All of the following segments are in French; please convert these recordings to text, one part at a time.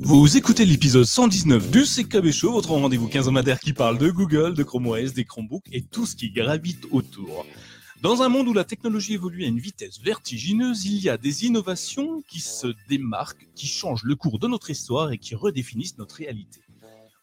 Vous écoutez l'épisode 119 du CKB Show, votre rendez-vous quinzomadaire qui parle de Google, de Chrome OS, des Chromebooks et tout ce qui gravite autour. Dans un monde où la technologie évolue à une vitesse vertigineuse, il y a des innovations qui se démarquent, qui changent le cours de notre histoire et qui redéfinissent notre réalité.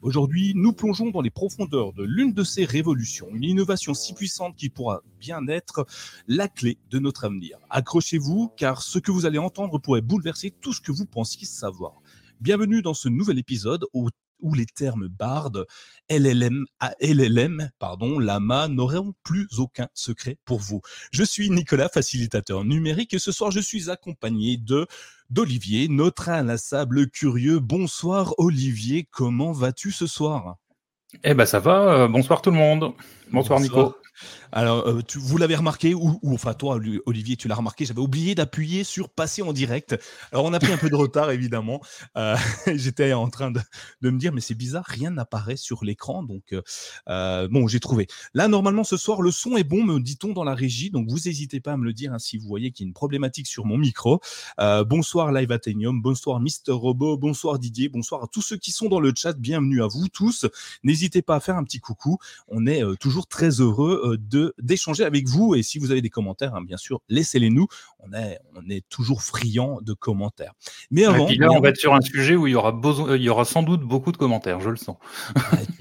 Aujourd'hui, nous plongeons dans les profondeurs de l'une de ces révolutions, une innovation si puissante qui pourra bien être la clé de notre avenir. Accrochez-vous, car ce que vous allez entendre pourrait bouleverser tout ce que vous pensiez savoir. Bienvenue dans ce nouvel épisode où, où les termes BARD, LLM, ah, LLM, pardon, Lama n'auront plus aucun secret pour vous. Je suis Nicolas, facilitateur numérique, et ce soir je suis accompagné de d'Olivier, notre inlassable curieux. Bonsoir Olivier, comment vas-tu ce soir? Eh ben ça va, euh, bonsoir tout le monde. Bonsoir, Nico. Alors, euh, vous l'avez remarqué, ou, enfin toi, Olivier, tu l'as remarqué, j'avais oublié d'appuyer sur passer en direct. Alors, on a pris un peu de retard, évidemment. Euh, j'étais en train de, me dire, mais c'est bizarre, rien n'apparaît sur l'écran. Donc, euh, bon, j'ai trouvé. Là, normalement, ce soir, le son est bon, me dit-on dans la régie. Donc, vous n'hésitez pas à me le dire hein, si vous voyez qu'il y a une problématique sur mon micro. bonsoir, Live Athenium. Bonsoir, Mister Robot. Bonsoir, Didier. Bonsoir à tous ceux qui sont dans le chat. Bienvenue à vous tous. N'hésitez pas à faire un petit coucou. On est toujours très heureux de d'échanger avec vous. Et si vous avez des commentaires, hein, bien sûr, laissez-les nous. On est, on est toujours friand de commentaires. Mais avant, là, on va être sur un sujet où il y aura besoin, il y aura sans doute beaucoup de commentaires, je le sens.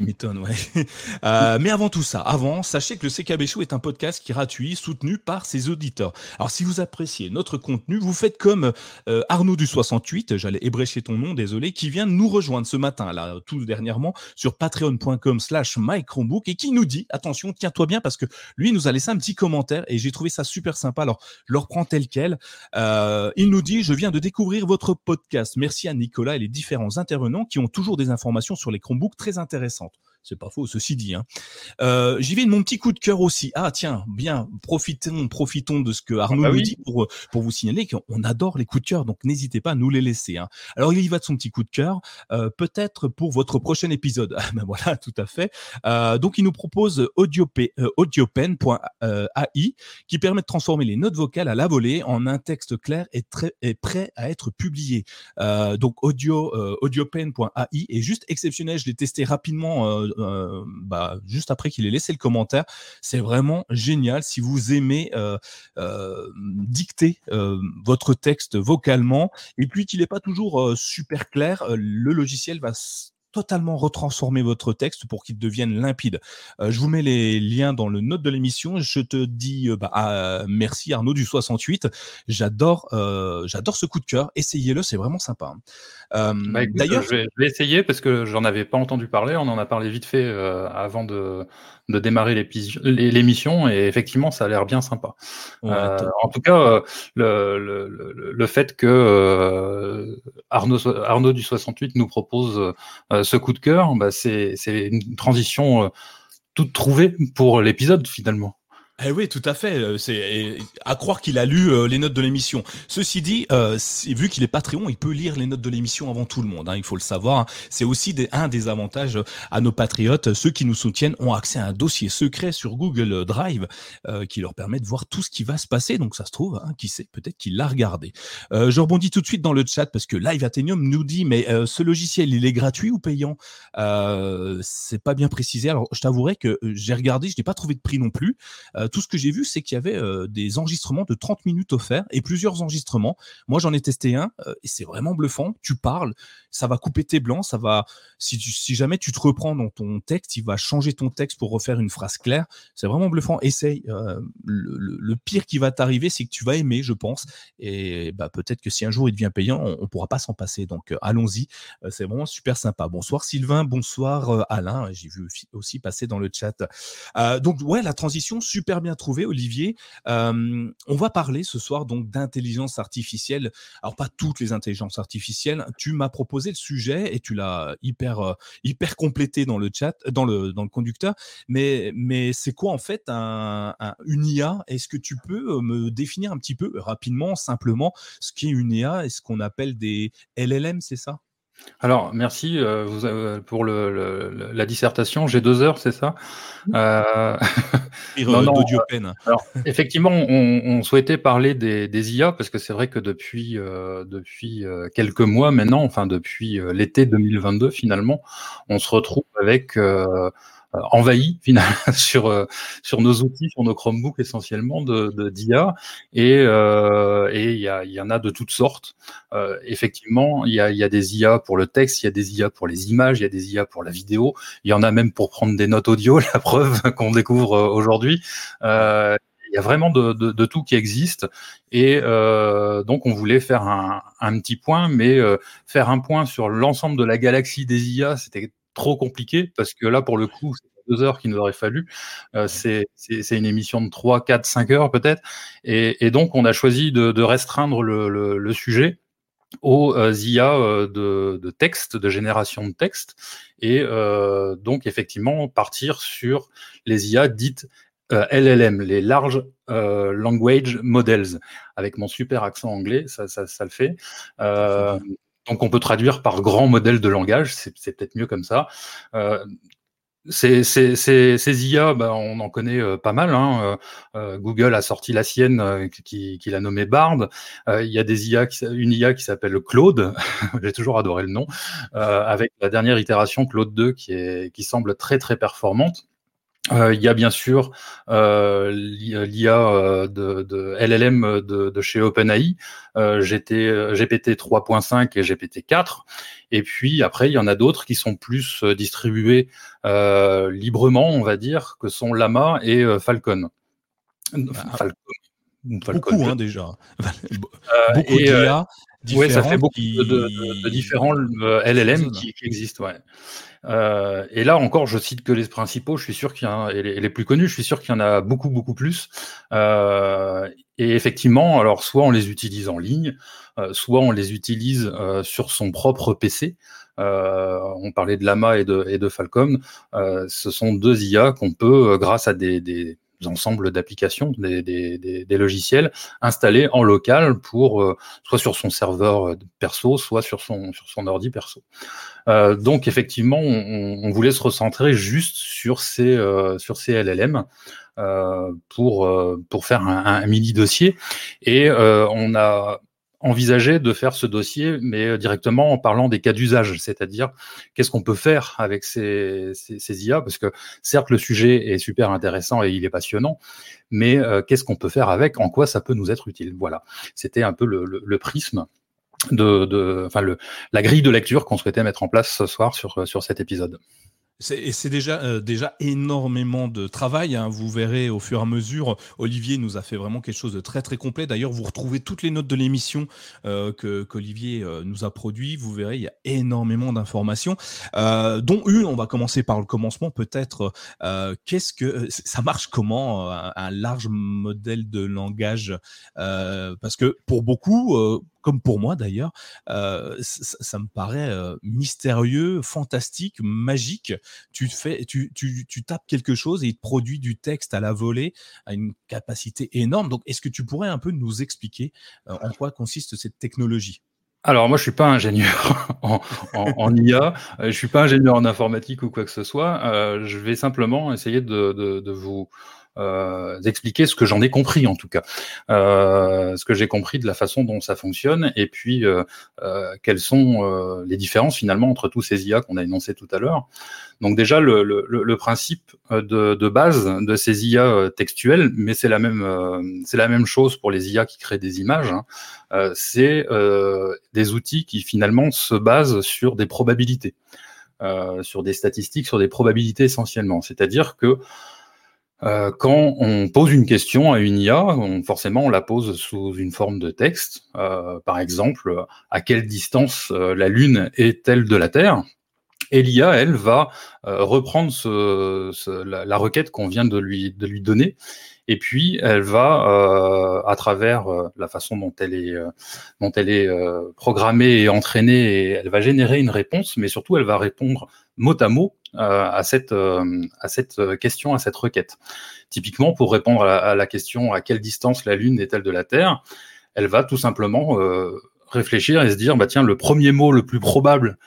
m'étonne, ouais. Euh, mais avant tout ça, avant, sachez que le CKB Show est un podcast qui est gratuit, soutenu par ses auditeurs. Alors, si vous appréciez notre contenu, vous faites comme euh, Arnaud du 68, j'allais ébrécher ton nom, désolé, qui vient nous rejoindre ce matin, là, tout dernièrement, sur patreon.com slash et qui nous dit, attention, tiens-toi bien parce que lui, nous a laissé un petit commentaire et j'ai trouvé ça super sympa. Alors, je le reprends tel quel. Euh, il nous dit, je viens de découvrir votre podcast. Merci à Nicolas et les différents intervenants qui ont toujours des informations sur les Chromebooks très intéressantes. C'est pas faux, ceci dit. Hein. Euh, J'y vais de mon petit coup de cœur aussi. Ah tiens, bien, profitons, profitons de ce que Arnaud ah bah nous dit pour, pour vous signaler qu'on adore les coups de cœur, donc n'hésitez pas à nous les laisser. Hein. Alors il y va de son petit coup de cœur, euh, peut-être pour votre prochain épisode. Ah ben voilà, tout à fait. Euh, donc il nous propose audiopen.ai euh, qui permet de transformer les notes vocales à la volée en un texte clair et, très, et prêt à être publié. donc audio audiopen.ai est juste exceptionnel. Je l'ai testé rapidement euh, bah, juste après qu'il ait laissé le commentaire. C'est vraiment génial. Si vous aimez euh, euh, dicter votre texte vocalement et puis qu'il n'est pas toujours super clair, le logiciel va totalement retransformer votre texte pour qu'il devienne limpide. Euh, je vous mets les liens dans le note de l'émission. Je te dis euh, bah, ah, merci Arnaud du 68. J'adore, euh, j'adore ce coup de cœur. Essayez-le, c'est vraiment sympa. Bah, d'ailleurs, je vais, essayer parce que j'en avais pas entendu parler. On en a parlé vite fait avant de, de démarrer l'émission et effectivement ça a l'air bien sympa. Euh, en tout cas, euh, le, le, le, fait que euh, Arnaud, Arnaud du 68 nous propose ce coup de cœur, bah c'est une transition toute trouvée pour l'épisode finalement. Eh oui, tout à fait. Euh, c'est à croire qu'il a lu euh, les notes de l'émission. Ceci dit, euh, vu qu'il est Patreon, il peut lire les notes de l'émission avant tout le monde. Hein, il faut le savoir. C'est aussi des, un des avantages à nos patriotes. Ceux qui nous soutiennent ont accès à un dossier secret sur Google Drive qui leur permet de voir tout ce qui va se passer. Donc ça se trouve, hein, qui sait, peut-être qu'il l'a regardé. je rebondis tout de suite dans le chat parce que Live Athenium nous dit mais ce logiciel, il est gratuit ou payant? C'est pas bien précisé. Alors je t'avouerai que j'ai regardé, je n'ai pas trouvé de prix non plus tout ce que j'ai vu, c'est qu'il y avait euh, des enregistrements de 30 minutes offerts et plusieurs enregistrements. Moi, j'en ai testé un euh, et c'est vraiment bluffant. Tu parles, ça va couper tes blancs, ça va. Si, jamais tu te reprends dans ton texte, il va changer ton texte pour refaire une phrase claire. C'est vraiment bluffant. Essaye. Euh, le, pire qui va t'arriver, c'est que tu vas aimer, je pense. Et bah, peut-être que si un jour il devient payant, on, ne pourra pas s'en passer. Donc allons-y. c'est vraiment super sympa. Bonsoir Sylvain, bonsoir Alain. J'ai vu aussi passer dans le chat. donc ouais, la transition super bien trouvé, Olivier. on va parler ce soir donc d'intelligence artificielle. Alors pas toutes les intelligences artificielles. Tu m'as proposé le sujet et tu l'as hyper hyper complété dans le chat, dans le dans le conducteur. Mais mais c'est quoi en fait un, une IA Est-ce que tu peux me définir un petit peu rapidement, simplement, ce qu'est une IA et ce qu'on appelle des LLM, c'est ça? Alors, merci euh, vous, euh, pour le, la dissertation. J'ai deux heures, c'est ça? Euh... non, non, Alors, effectivement, on, souhaitait parler des, des, IA parce que c'est vrai que depuis, euh, depuis quelques mois maintenant, enfin depuis l'été 2022 finalement, on se retrouve avec euh, envahi finalement sur euh, sur nos outils, sur nos Chromebooks essentiellement de d'IA et euh, et il y, a, y en a de toutes sortes. effectivement, il y a, y a des IA pour le texte, il y a des IA pour les images, il y a des IA pour la vidéo, il y en a même pour prendre des notes audio, la preuve qu'on découvre aujourd'hui. il y a vraiment de, de, de, tout qui existe et euh, donc on voulait faire un, un petit point, mais faire un point sur l'ensemble de la galaxie des IA, c'était trop compliqué parce que là, pour le coup, c'est deux heures qu'il nous aurait fallu. Euh, c'est une émission de 3, 4, 5 heures peut-être. Et, donc, on a choisi de, restreindre le, sujet aux euh, IA euh, de, texte, de génération de texte, et donc effectivement partir sur les IA dites LLM, les Large Language Models, avec mon super accent anglais, ça, ça le fait. Donc on peut traduire par grand modèle de langage, c'est peut-être mieux comme ça. Euh, ces, IA, bah, on en connaît euh, pas mal. Hein. Euh, Google a sorti la sienne, qui, qui l'a nommée Bard. Il y a des IA, une IA qui s'appelle Claude. J'ai toujours adoré le nom. avec la dernière itération Claude 2, qui est qui semble très très performante. Euh, il y a bien sûr euh, l'IA euh, de, de, LLM de, de chez OpenAI, GT, GPT 3.5 et GPT 4. Et puis après, il y en a d'autres qui sont plus distribués librement, on va dire, que sont Lama et Falcon. Ah. Falcon. Beaucoup hein, déjà. beaucoup d'IA oui, ça fait beaucoup de, différents LLM qui, qui, existent. Ouais. Euh, et là encore, je cite que les principaux. Je suis sûr qu'il y en a, et les, plus connus. Je suis sûr qu'il y en a beaucoup, beaucoup plus. Euh, et effectivement, alors soit on les utilise en ligne, euh, soit on les utilise euh, sur son propre PC. Euh, on parlait de Lama et de, et de Falcom. ce sont deux IA qu'on peut, grâce à des, des ensembles d'applications, des, logiciels installés en local pour euh, soit sur son serveur euh, perso, soit sur son ordi perso. Euh, donc effectivement, on, voulait se recentrer juste sur ces LLM pour pour faire un, un, mini dossier et on a envisager de faire ce dossier, mais euh, directement en parlant des cas d'usage, c'est-à-dire qu'est-ce qu'on peut faire avec ces, ces, IA, parce que certes le sujet est super intéressant et il est passionnant, mais euh, qu'est-ce qu'on peut faire avec, en quoi ça peut nous être utile? Voilà, c'était un peu le, prisme de, de, enfin le, la grille de lecture qu'on souhaitait mettre en place ce soir sur, sur cet épisode. C'est déjà, euh, déjà énormément de travail. Hein. Vous verrez au fur et à mesure. Olivier nous a fait vraiment quelque chose de très très complet. D'ailleurs, vous retrouvez toutes les notes de l'émission euh, que qu'Olivier euh, nous a produit. Vous verrez, il y a énormément d'informations, dont une. On va commencer par le commencement, peut-être. Qu'est-ce que ça marche Comment un, large modèle de langage Parce que pour beaucoup comme pour moi d'ailleurs, ça, me paraît mystérieux, fantastique, magique. Tu, fais, tu, tu, tu, tapes quelque chose et il te produit du texte à la volée à une capacité énorme. Donc, est-ce que tu pourrais un peu nous expliquer en quoi consiste cette technologie? Alors moi je suis pas ingénieur en, IA, je suis pas ingénieur en informatique ou quoi que ce soit. Je vais simplement essayer de vous euh, expliquer ce que j'en ai compris en tout cas, euh, ce que j'ai compris de la façon dont ça fonctionne et puis euh, quelles sont les différences finalement entre tous ces IA qu'on a énoncés tout à l'heure. Donc déjà le, principe de, de, base de ces IA textuelles, mais c'est la même c'est la même chose pour les IA qui créent des images. Hein, c'est des outils qui finalement se basent sur des probabilités, sur des statistiques, sur des probabilités essentiellement. C'est-à-dire que euh, quand on pose une question à une IA, on, forcément on la pose sous une forme de texte. Euh, par exemple, à quelle distance euh, la Lune est-elle de la Terre? Et l'IA, elle, va reprendre ce, la, requête qu'on vient de lui, de lui donner et puis elle va, à travers la façon dont elle est, dont elle est programmée et entraînée, elle va générer une réponse, mais surtout elle va répondre mot à mot euh, à, cette, euh, à cette question, à cette requête. Typiquement, pour répondre à la, question à quelle distance la Lune est-elle de la Terre, elle va tout simplement euh, réfléchir et se dire, bah tiens, le premier mot le plus probable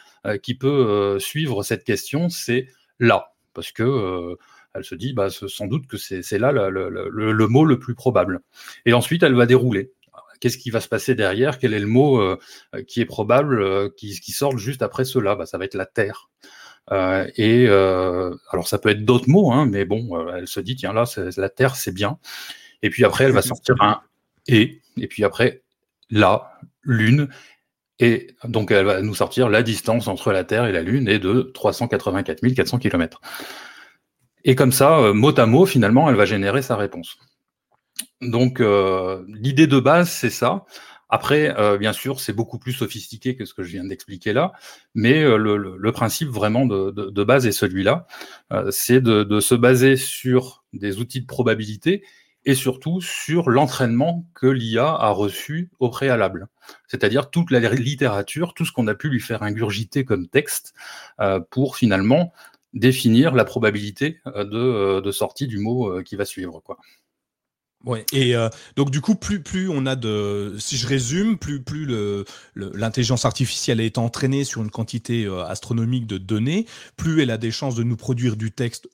qui peut suivre cette question, c'est là, parce que elle se dit, bah, sans doute que c'est là le, mot le plus probable. Et ensuite, elle va dérouler. Qu'est-ce qui va se passer derrière? Quel est le mot qui est probable, qui, qui sort juste après cela? Bah, Ça va être la Terre. Et alors, ça peut être d'autres mots, hein, mais bon, elle se dit, tiens, là, la Terre, c'est bien. Et puis après, elle va sortir un et, et puis après, la, lune, et donc elle va nous sortir la distance entre la Terre et la Lune est de 384 400 km. Et comme ça, euh, mot à mot, finalement, elle va générer sa réponse. Donc euh, l'idée de base, c'est ça. Après, euh, bien sûr, c'est beaucoup plus sophistiqué que ce que je viens d'expliquer là, mais le, principe vraiment de, base est celui-là, c'est de, se baser sur des outils de probabilité et surtout sur l'entraînement que l'IA a reçu au préalable. C'est-à-dire toute la littérature, tout ce qu'on a pu lui faire ingurgiter comme texte euh, pour finalement définir la probabilité euh, euh, de, sortie du mot qui va suivre. Quoi. Ouais, et donc du coup, plus, plus on a de, si je résume, plus, plus l'intelligence artificielle est entraînée sur une quantité astronomique de données, plus elle a des chances de nous produire du texte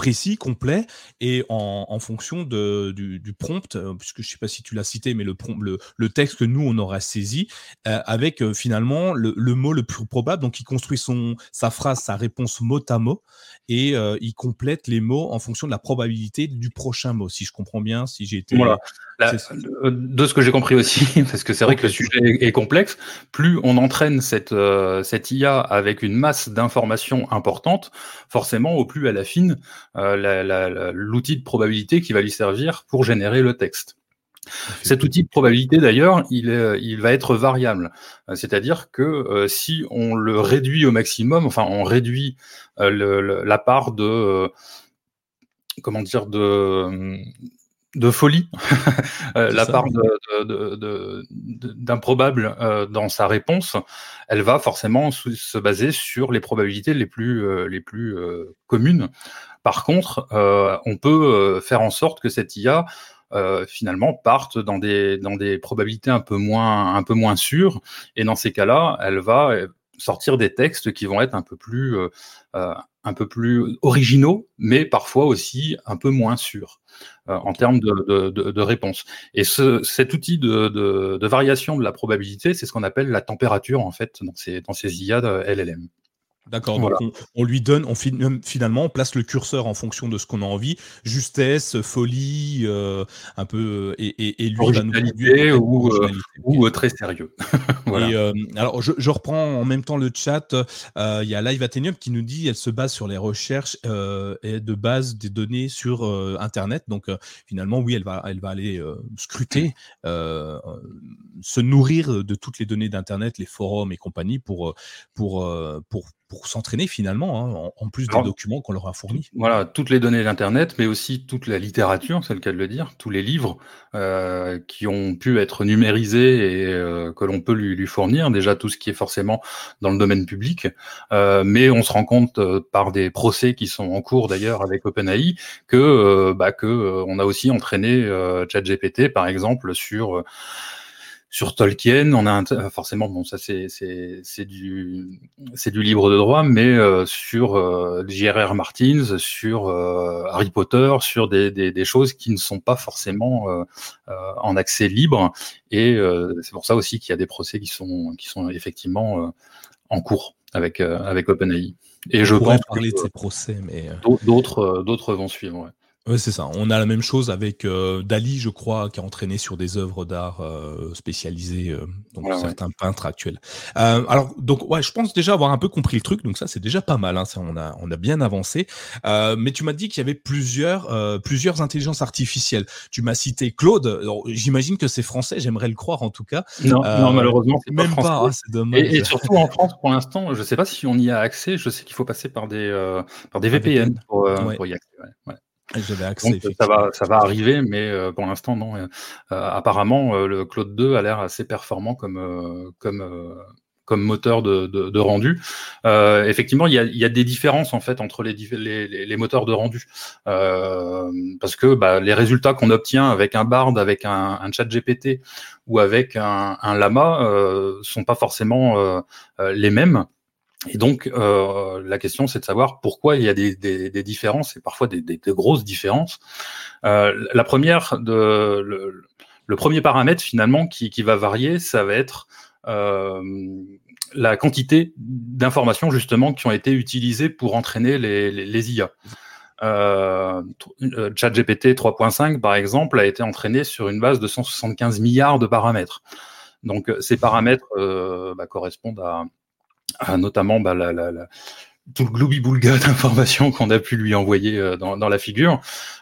précis, complet, et en, fonction de, du, prompt, euh, puisque je ne sais pas si tu l'as cité, mais le, le, le, texte que nous, on aura saisi, euh, avec euh, finalement le, mot le plus probable. Donc, il construit son, sa phrase, sa réponse mot à mot, et il complète les mots en fonction de la probabilité du prochain mot, si je comprends bien, si j'ai été... Voilà. de ce que j'ai compris aussi, parce que c'est vrai que le sujet est, complexe, plus on entraîne cette, cette IA avec une masse d'informations importantes, forcément, au plus elle affine l'outil de probabilité qui va lui servir pour générer le texte. Cet outil de probabilité, d'ailleurs, il, il, va être variable. Euh, c'est-à-dire que euh, si on le réduit au maximum, enfin, on réduit la part de, comment dire, de, de folie, euh, la part d'improbable euh, dans sa réponse, elle va forcément se baser sur les probabilités les plus, euh, les plus communes. Par contre, on peut faire en sorte que cette IA finalement parte dans des, dans des probabilités un peu moins, un peu moins sûres. Et dans ces cas-là, elle va sortir des textes qui vont être un peu plus, un peu plus originaux, mais parfois aussi un peu moins sûrs euh, en termes de, réponse. Et ce, cet outil de, variation de la probabilité, c'est ce qu'on appelle la température en fait dans ces, dans IA LLM. D'accord, donc on, lui donne, on finalement, on place le curseur en fonction de ce qu'on a envie, justesse, folie, euh, un peu, et, et, lui va nous ou, euh, ou euh, très sérieux. et, alors, je, reprends en même temps le chat. Il y a Live Athenium qui nous dit, elle se base sur les recherches et de base des données sur Internet. Donc, finalement, oui, elle va, elle va aller scruter, se nourrir de toutes les données d'Internet, les forums et compagnie pour, pour, pour pour s'entraîner finalement, hein, en, plus des documents qu'on leur a fournis. Voilà, toutes les données d'Internet, mais aussi toute la littérature, c'est le cas de le dire, tous les livres euh, qui ont pu être numérisés et euh, que l'on peut lui, fournir, déjà tout ce qui est forcément dans le domaine public, euh, mais on se rend compte par des procès qui sont en cours d'ailleurs avec OpenAI que, bah, que on a aussi entraîné ChatGPT par exemple sur sur Tolkien, on a euh, forcément bon ça c'est c'est du c'est du libre de droit, mais euh, sur euh, J.R.R. Martins, sur euh, Harry Potter, sur des, des, des, choses qui ne sont pas forcément en accès libre, et c'est pour ça aussi qu'il y a des procès qui sont qui sont effectivement en cours avec avec OpenAI. Et je pense parler de ces procès, mais d'autres d'autres vont suivre. Ouais. Oui, c'est ça. On a la même chose avec euh, Dali, je crois, qui a entraîné sur des œuvres d'art euh, spécialisées, euh, donc certains peintres actuels. alors, donc, ouais, je pense déjà avoir un peu compris le truc, donc ça, c'est déjà pas mal. Hein, ça, on a, on a bien avancé. mais tu m'as dit qu'il y avait plusieurs, plusieurs intelligences artificielles. Tu m'as cité Claude. J'imagine que c'est français. J'aimerais le croire, en tout cas. Non, non malheureusement, c'est même pas. Ah, c'est dommage. Et, surtout en France, pour l'instant, je sais pas si on y a accès. Je sais qu'il faut passer par des, par des VPN, Pour, pour, y accéder. Ouais. Accès, ça va, ça va arriver, mais euh, pour l'instant non. Euh, apparemment, euh, le Claude 2 a l'air assez performant comme comme comme moteur de, de, de rendu. Euh, effectivement, il y, a, il y, a, des différences en fait entre les, les, les moteurs de rendu, euh, parce que bah, les résultats qu'on obtient avec un Bard, avec un, un Chat GPT ou avec un, un Lama euh, sont pas forcément les mêmes. Et donc, euh, la question, c'est de savoir pourquoi il y a des, différences, et parfois des, grosses différences. Euh, la première, le, premier paramètre, finalement, qui, va varier, ça va être euh, la quantité d'informations, justement, qui ont été utilisées pour entraîner les, les IA. ChatGPT 3.5, par exemple, a été entraîné sur une base de 175 milliards de paramètres. Donc, ces paramètres bah, correspondent à notamment bah, tout le gloubi-boulga d'informations qu'on a pu lui envoyer euh, dans, la figure.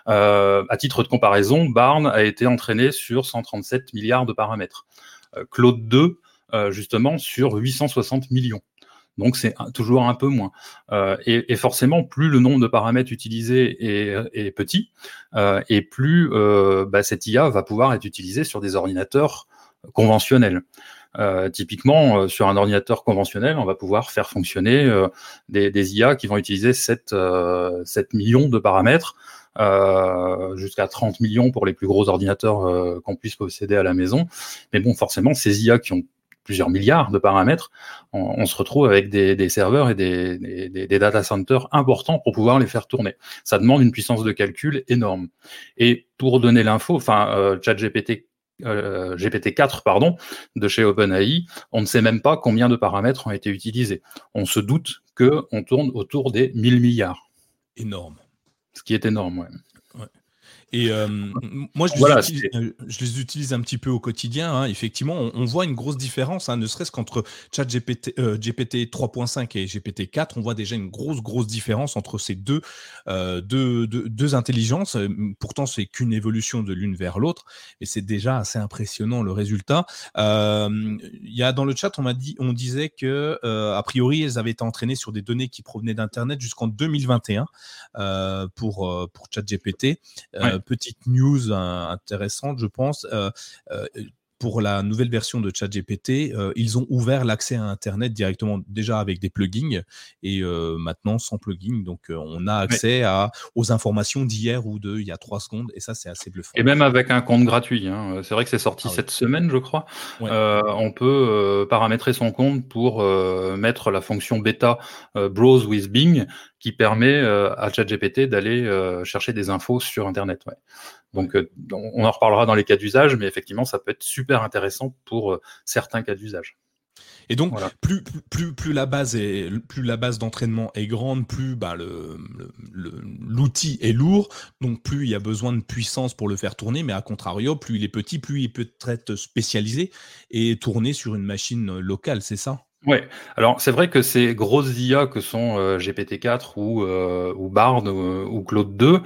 Euh, à titre de comparaison, Barn a été entraîné sur 137 milliards de paramètres. Euh, Claude 2, euh, justement, sur 860 millions. Donc c'est toujours un peu moins. Et, forcément, plus le nombre de paramètres utilisés est, petit, et plus bah, cette IA va pouvoir être utilisée sur des ordinateurs conventionnels. Euh, typiquement, euh, sur un ordinateur conventionnel, on va pouvoir faire fonctionner euh, des, des, IA qui vont utiliser 7, 7 millions de paramètres, jusqu'à 30 millions pour les plus gros ordinateurs qu'on puisse posséder à la maison. Mais bon, forcément, ces IA qui ont plusieurs milliards de paramètres, on, se retrouve avec des, des serveurs et des, des, des, data centers importants pour pouvoir les faire tourner. Ça demande une puissance de calcul énorme. Et pour donner l'info, enfin, euh, ChatGPT euh, GPT-4 pardon, de chez OpenAI, on ne sait même pas combien de paramètres ont été utilisés. On se doute qu'on tourne autour des 1000 milliards. Énorme. Ce qui est énorme, ouais. Et euh, moi, je les, utilise, euh, je les, utilise, un petit peu au quotidien. Hein. Effectivement, on, voit une grosse différence, hein, ne serait-ce qu'entre ChatGPT euh, GPT 3.5 et GPT 4, on voit déjà une grosse, grosse différence entre ces deux, euh, deux, deux, deux, intelligences. Pourtant, c'est qu'une évolution de l'une vers l'autre, et c'est déjà assez impressionnant le résultat. Il y a dans le chat, on m'a dit, on disait que a priori, elles avaient été entraînées sur des données qui provenaient d'Internet jusqu'en 2021 pour pour ChatGPT. Ouais. Euh, petite news euh, intéressante, je pense. Euh, pour la nouvelle version de ChatGPT, euh, ils ont ouvert l'accès à Internet directement déjà avec des plugins et euh, maintenant sans plugins. Donc on a accès à, aux informations d'hier ou de il y a trois secondes et ça c'est assez bluffant. Et même avec un compte gratuit. Hein. C'est vrai que c'est sorti ah cette semaine, je crois. on peut paramétrer son compte pour mettre la fonction bêta Browse with Bing qui permet euh, à ChatGPT d'aller euh, chercher des infos sur Internet. Ouais. Donc, euh, on en reparlera dans les cas d'usage, mais effectivement, ça peut être super intéressant pour certains cas d'usage. Et donc, plus, plus, plus la base est, plus la base d'entraînement est grande, plus bah, l'outil le, est lourd, donc plus il y a besoin de puissance pour le faire tourner, mais à contrario, plus il est petit, plus il peut être spécialisé et tourner sur une machine locale, c'est ça? Ouais, alors c'est vrai que ces grosses IA que sont euh, GPT-4 ou, euh, ou Bard euh, ou, Claude 2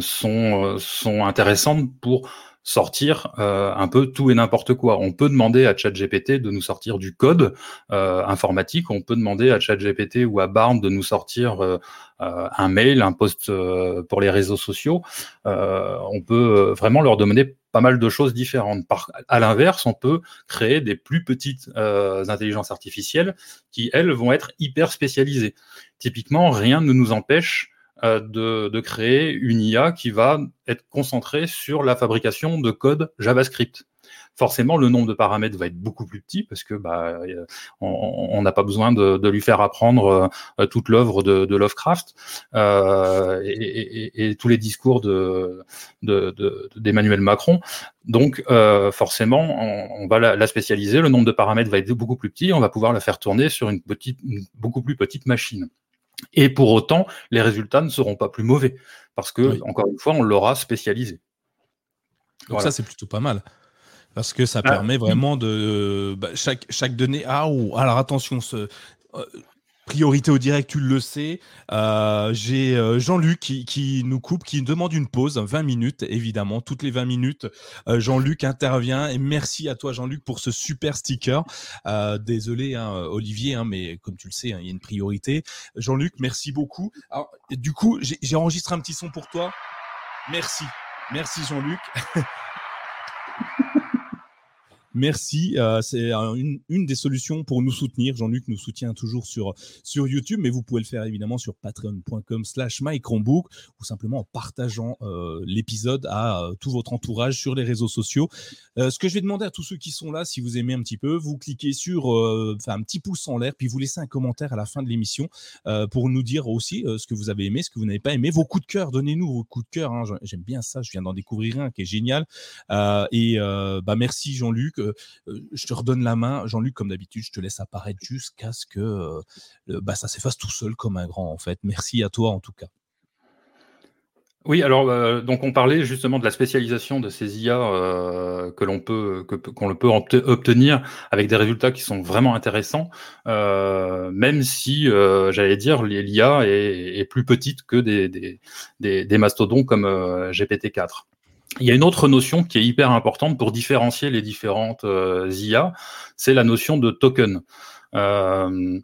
sont, sont intéressantes pour sortir un peu tout et n'importe quoi. On peut demander à ChatGPT de nous sortir du code informatique, on peut demander à ChatGPT ou à Bard de nous sortir un mail, un post pour les réseaux sociaux. on peut vraiment leur demander pas mal de choses différentes. Par, à l'inverse, on peut créer des plus petites euh, intelligences artificielles qui, elles, vont être hyper spécialisées. Typiquement, rien ne nous empêche euh, de, de, créer une IA qui va être concentrée sur la fabrication de code JavaScript forcément le nombre de paramètres va être beaucoup plus petit parce que bah, on n'a pas besoin de, lui faire apprendre euh, toute l'œuvre de, Lovecraft euh, et, tous les discours de d'Emmanuel Macron. Donc euh, forcément, on, va la, spécialiser. Le nombre de paramètres va être beaucoup plus petit. On va pouvoir la faire tourner sur une petite, beaucoup plus petite machine. Et pour autant, les résultats ne seront pas plus mauvais parce que, encore une fois, on l'aura spécialisé. Donc ça, c'est plutôt pas mal. Parce que ça ah, permet vraiment de. Bah, chaque, chaque donnée. Ah, alors attention, ce, euh, priorité au direct, tu le sais. Euh, j'ai euh, Jean-Luc qui, nous coupe, qui demande une pause, 20 minutes, évidemment. Toutes les 20 minutes, Jean-Luc intervient. Et merci à toi, Jean-Luc, pour ce super sticker. désolé, hein, Olivier, hein, mais comme tu le sais, hein, il y a une priorité. Jean-Luc, merci beaucoup. Du coup, j'ai enregistré un petit son pour toi. Merci. Merci, Jean-Luc. Merci. Euh, c'est une, une, des solutions pour nous soutenir. Jean-Luc nous soutient toujours sur, YouTube, mais vous pouvez le faire évidemment sur patreon.com slash mychromebook ou simplement en partageant euh, l'épisode à euh, tout votre entourage sur les réseaux sociaux. ce que je vais demander à tous ceux qui sont là, si vous aimez un petit peu, vous cliquez sur un petit pouce en l'air, puis vous laissez un commentaire à la fin de l'émission pour nous dire aussi ce que vous avez aimé, ce que vous n'avez pas aimé, vos coups de cœur. Donnez-nous vos coups de cœur. Hein. J'aime bien ça. Je viens d'en découvrir un qui est génial. et bah, merci Jean-Luc. Je te redonne la main, Jean-Luc, comme d'habitude, je te laisse apparaître jusqu'à ce que bah, ça s'efface tout seul comme un grand, en fait. Merci à toi, en tout cas. Oui, alors euh, donc on parlait justement de la spécialisation de ces IA que l'on peut qu'on peut obtenir avec des résultats qui sont vraiment intéressants, même si j'allais dire l'IA est, plus petite que des mastodons comme GPT-4. Il y a une autre notion qui est hyper importante pour différencier les différentes euh, IA, c'est la notion de token. Euh,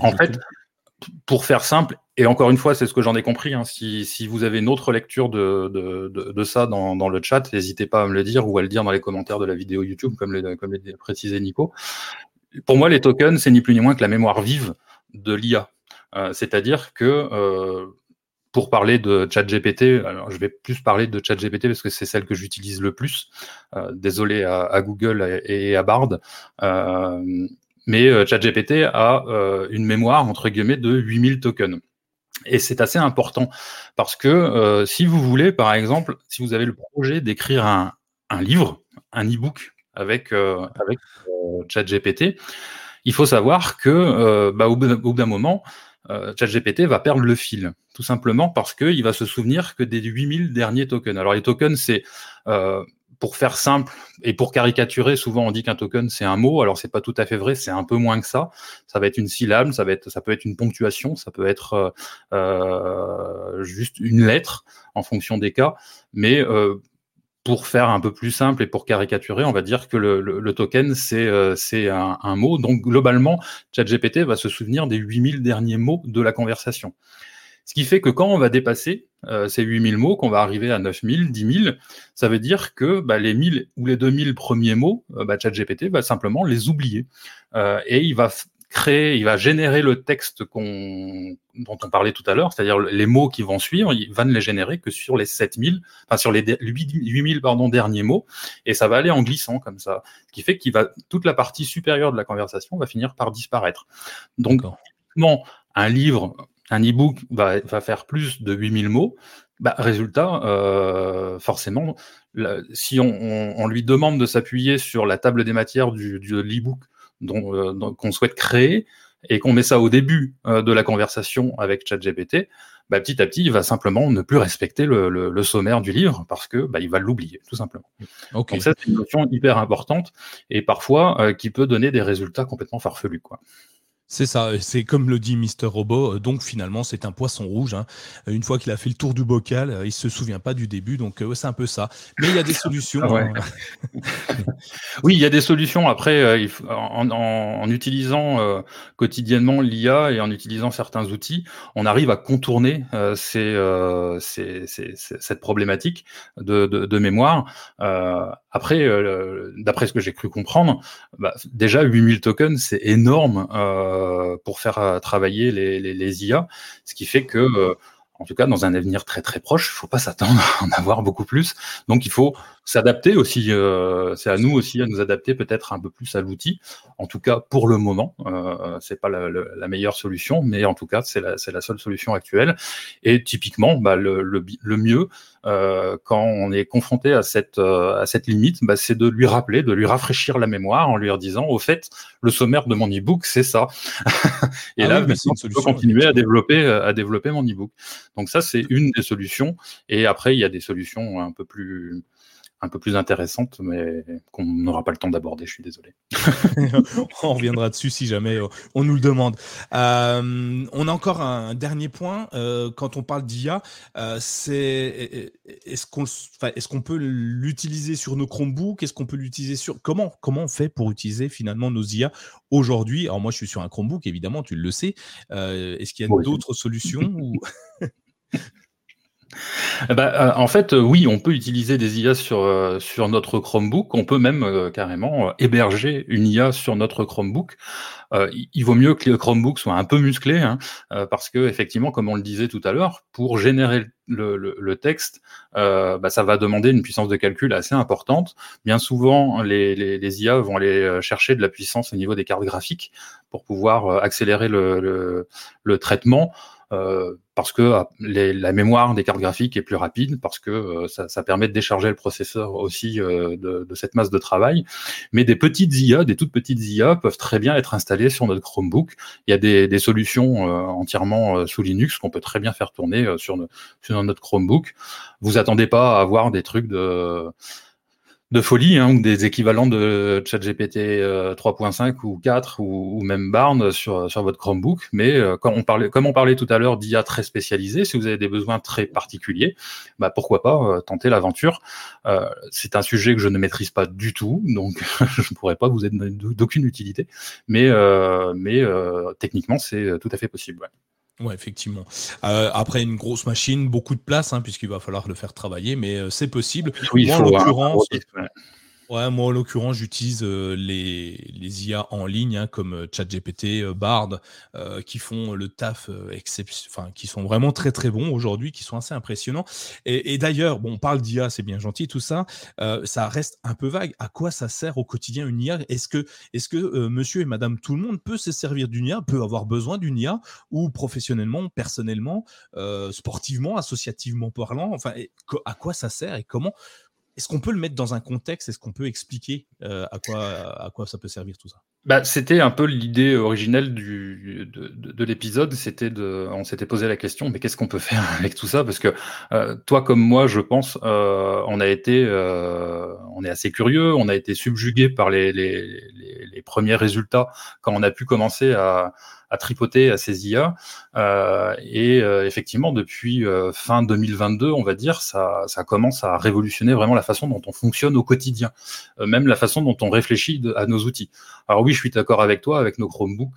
en fait, pour faire simple, et encore une fois, c'est ce que j'en ai compris, hein, si, si, vous avez une autre lecture de, de, de, ça dans, dans, le chat, n'hésitez pas à me le dire ou à le dire dans les commentaires de la vidéo YouTube, comme l'a comme précisé Nico. Pour moi, les tokens, c'est ni plus ni moins que la mémoire vive de l'IA. Euh, C'est-à-dire que pour parler de ChatGPT, je vais plus parler de ChatGPT parce que c'est celle que j'utilise le plus. Euh, désolé à, Google et à Bard. Euh, mais euh, ChatGPT a une mémoire entre guillemets de 8000 tokens. Et c'est assez important parce que si vous voulez, par exemple, si vous avez le projet d'écrire un, livre, un e-book avec, avec ChatGPT, il faut savoir que bah, au bout d'un moment, euh, ChatGPT va perdre le fil, tout simplement parce qu'il va se souvenir que des 8000 derniers tokens. Alors les tokens, c'est euh, pour faire simple et pour caricaturer, souvent on dit qu'un token c'est un mot. Alors c'est pas tout à fait vrai, c'est un peu moins que ça. Ça va être une syllabe, ça va être, ça peut être une ponctuation, ça peut être euh, juste une lettre en fonction des cas. Mais pour faire un peu plus simple et pour caricaturer, on va dire que le, token, c'est euh, un, mot. Donc, globalement, ChatGPT va se souvenir des 8000 derniers mots de la conversation. Ce qui fait que quand on va dépasser euh, ces 8000 mots, qu'on va arriver à 9000, 10 000, ça veut dire que bah, les 1000 ou les 2000 premiers mots, euh, bah, ChatGPT va simplement les oublier. Et il va créer, il va générer le texte qu'on, dont on parlait tout à l'heure, c'est-à-dire les mots qui vont suivre, il va ne les générer que sur les 7000, enfin sur les 8000 pardon, derniers mots, et ça va aller en glissant comme ça, ce qui fait qu'il va, toute la partie supérieure de la conversation va finir par disparaître. Donc, non, un livre, un e-book va, va faire plus de 8000 mots, bah, résultat, euh, forcément, si on, on, lui demande de s'appuyer sur la table des matières du, du l'e-book euh, qu'on souhaite créer et qu'on met ça au début euh, de la conversation avec ChatGPT, bah, petit à petit, il va simplement ne plus respecter le, sommaire du livre parce que bah, il va l'oublier, tout simplement. Donc ça, c'est une notion hyper importante et parfois euh, qui peut donner des résultats complètement farfelus. Quoi. C'est ça, c'est comme le dit Mister Robot. Euh, donc finalement, c'est un poisson rouge. Hein. Euh, une fois qu'il a fait le tour du bocal, euh, il se souvient pas du début. Donc c'est un peu ça. Mais il y a des solutions. Hein. oui, il y a des solutions. Après, en, utilisant quotidiennement l'IA et en utilisant certains outils, on arrive à contourner cette problématique de, mémoire. après, d'après ce que j'ai cru comprendre, bah, déjà 8000 tokens, c'est énorme. Euh, pour faire euh, travailler les, les, IA, ce qui fait que euh, en tout cas dans un avenir très très proche, il faut pas s'attendre à en avoir beaucoup plus. Donc il faut s'adapter aussi. Euh, c'est à nous aussi à nous adapter peut-être un peu plus à l'outil. En tout cas pour le moment, euh, c'est pas la, la, meilleure solution, mais en tout cas c'est la, la, seule solution actuelle. Et typiquement, bah, le, le, le mieux, euh, quand on est confronté à cette, euh, à cette limite, bah, c'est de lui rappeler, de lui rafraîchir la mémoire en lui disant, au fait, le sommaire de mon e-book, c'est ça. et ah là, oui, je peux continuer à développer, euh, à développer mon e-book. Donc ça, c'est une des solutions. Et après, il y a des solutions un peu plus un peu plus intéressante, mais qu'on n'aura pas le temps d'aborder, je suis désolé. on reviendra dessus si jamais euh, on nous le demande. Euh, on a encore un dernier point. Euh, quand on parle d'IA, c'est est-ce qu'on peut l'utiliser sur nos Chromebooks? Est-ce qu'on peut l'utiliser sur comment comment on fait pour utiliser finalement nos IA aujourd'hui? Alors moi, je suis sur un Chromebook, évidemment, tu le sais. est-ce qu'il y a d'autres solutions ou... Eh ben, euh, en fait, euh, oui, on peut utiliser des IA sur, euh, sur notre Chromebook. On peut même carrément héberger une IA sur notre Chromebook. il vaut mieux que le Chromebook soit un peu musclé, hein, parce que effectivement, comme on le disait tout à l'heure, pour générer le, texte, bah, ça va demander une puissance de calcul assez importante. Bien souvent, les, les, IA vont aller chercher de la puissance au niveau des cartes graphiques pour pouvoir accélérer le traitement. Euh, parce que ah, la mémoire des cartes graphiques est plus rapide, parce que euh, ça, permet de décharger le processeur aussi euh, de, cette masse de travail. Mais des petites IA, des toutes petites IA, peuvent très bien être installées sur notre Chromebook. Il y a des, solutions entièrement sous Linux qu'on peut très bien faire tourner sur, sur notre Chromebook. Vous attendez pas à avoir des trucs de de folie, hein, ou des équivalents de ChatGPT 3.5 euh, ou 4 ou, même Barn sur, sur votre Chromebook. Mais euh, on parlait, comme on parlait tout à l'heure d'IA très spécialisée, si vous avez des besoins très particuliers, bah pourquoi pas euh, tenter l'aventure. c'est un sujet que je ne maîtrise pas du tout, donc je ne pourrais pas vous être d'aucune utilité. Mais, mais techniquement, c'est tout à fait possible. Effectivement. Euh, après une grosse machine, beaucoup de place, hein, puisqu'il va falloir le faire travailler, mais euh, c'est possible. Oui, en l'occurrence, Ouais, moi en l'occurrence, j'utilise euh, les, les IA en ligne hein, comme euh, ChatGPT, euh, Bard, qui font le taf enfin qui sont vraiment très très bons aujourd'hui, qui sont assez impressionnants. Et, d'ailleurs, bon, on parle d'IA, c'est bien gentil tout ça, ça reste un peu vague. À quoi ça sert au quotidien une IA Est-ce que, est-ce que Monsieur et Madame tout le monde peut se servir d'une IA, peut avoir besoin d'une IA, ou professionnellement, personnellement, sportivement, associativement parlant Enfin, à quoi ça sert et comment est-ce qu'on peut le mettre dans un contexte? Est-ce qu'on peut expliquer euh, à, quoi, à quoi ça peut servir tout ça? Bah, C'était un peu l'idée originelle du, de, de, l'épisode. C'était de, on s'était posé la question, mais qu'est-ce qu'on peut faire avec tout ça? Parce que euh, toi comme moi, je pense, euh, on a été, on est assez curieux, on a été subjugué par les, les, les premiers résultats quand on a pu commencer à à tripoter à ces IA. Euh, et euh, effectivement, depuis euh, fin 2022, on va dire, ça, ça commence à révolutionner vraiment la façon dont on fonctionne au quotidien, même la façon dont on réfléchit à nos outils. Alors oui, je suis d'accord avec toi, avec nos Chromebooks.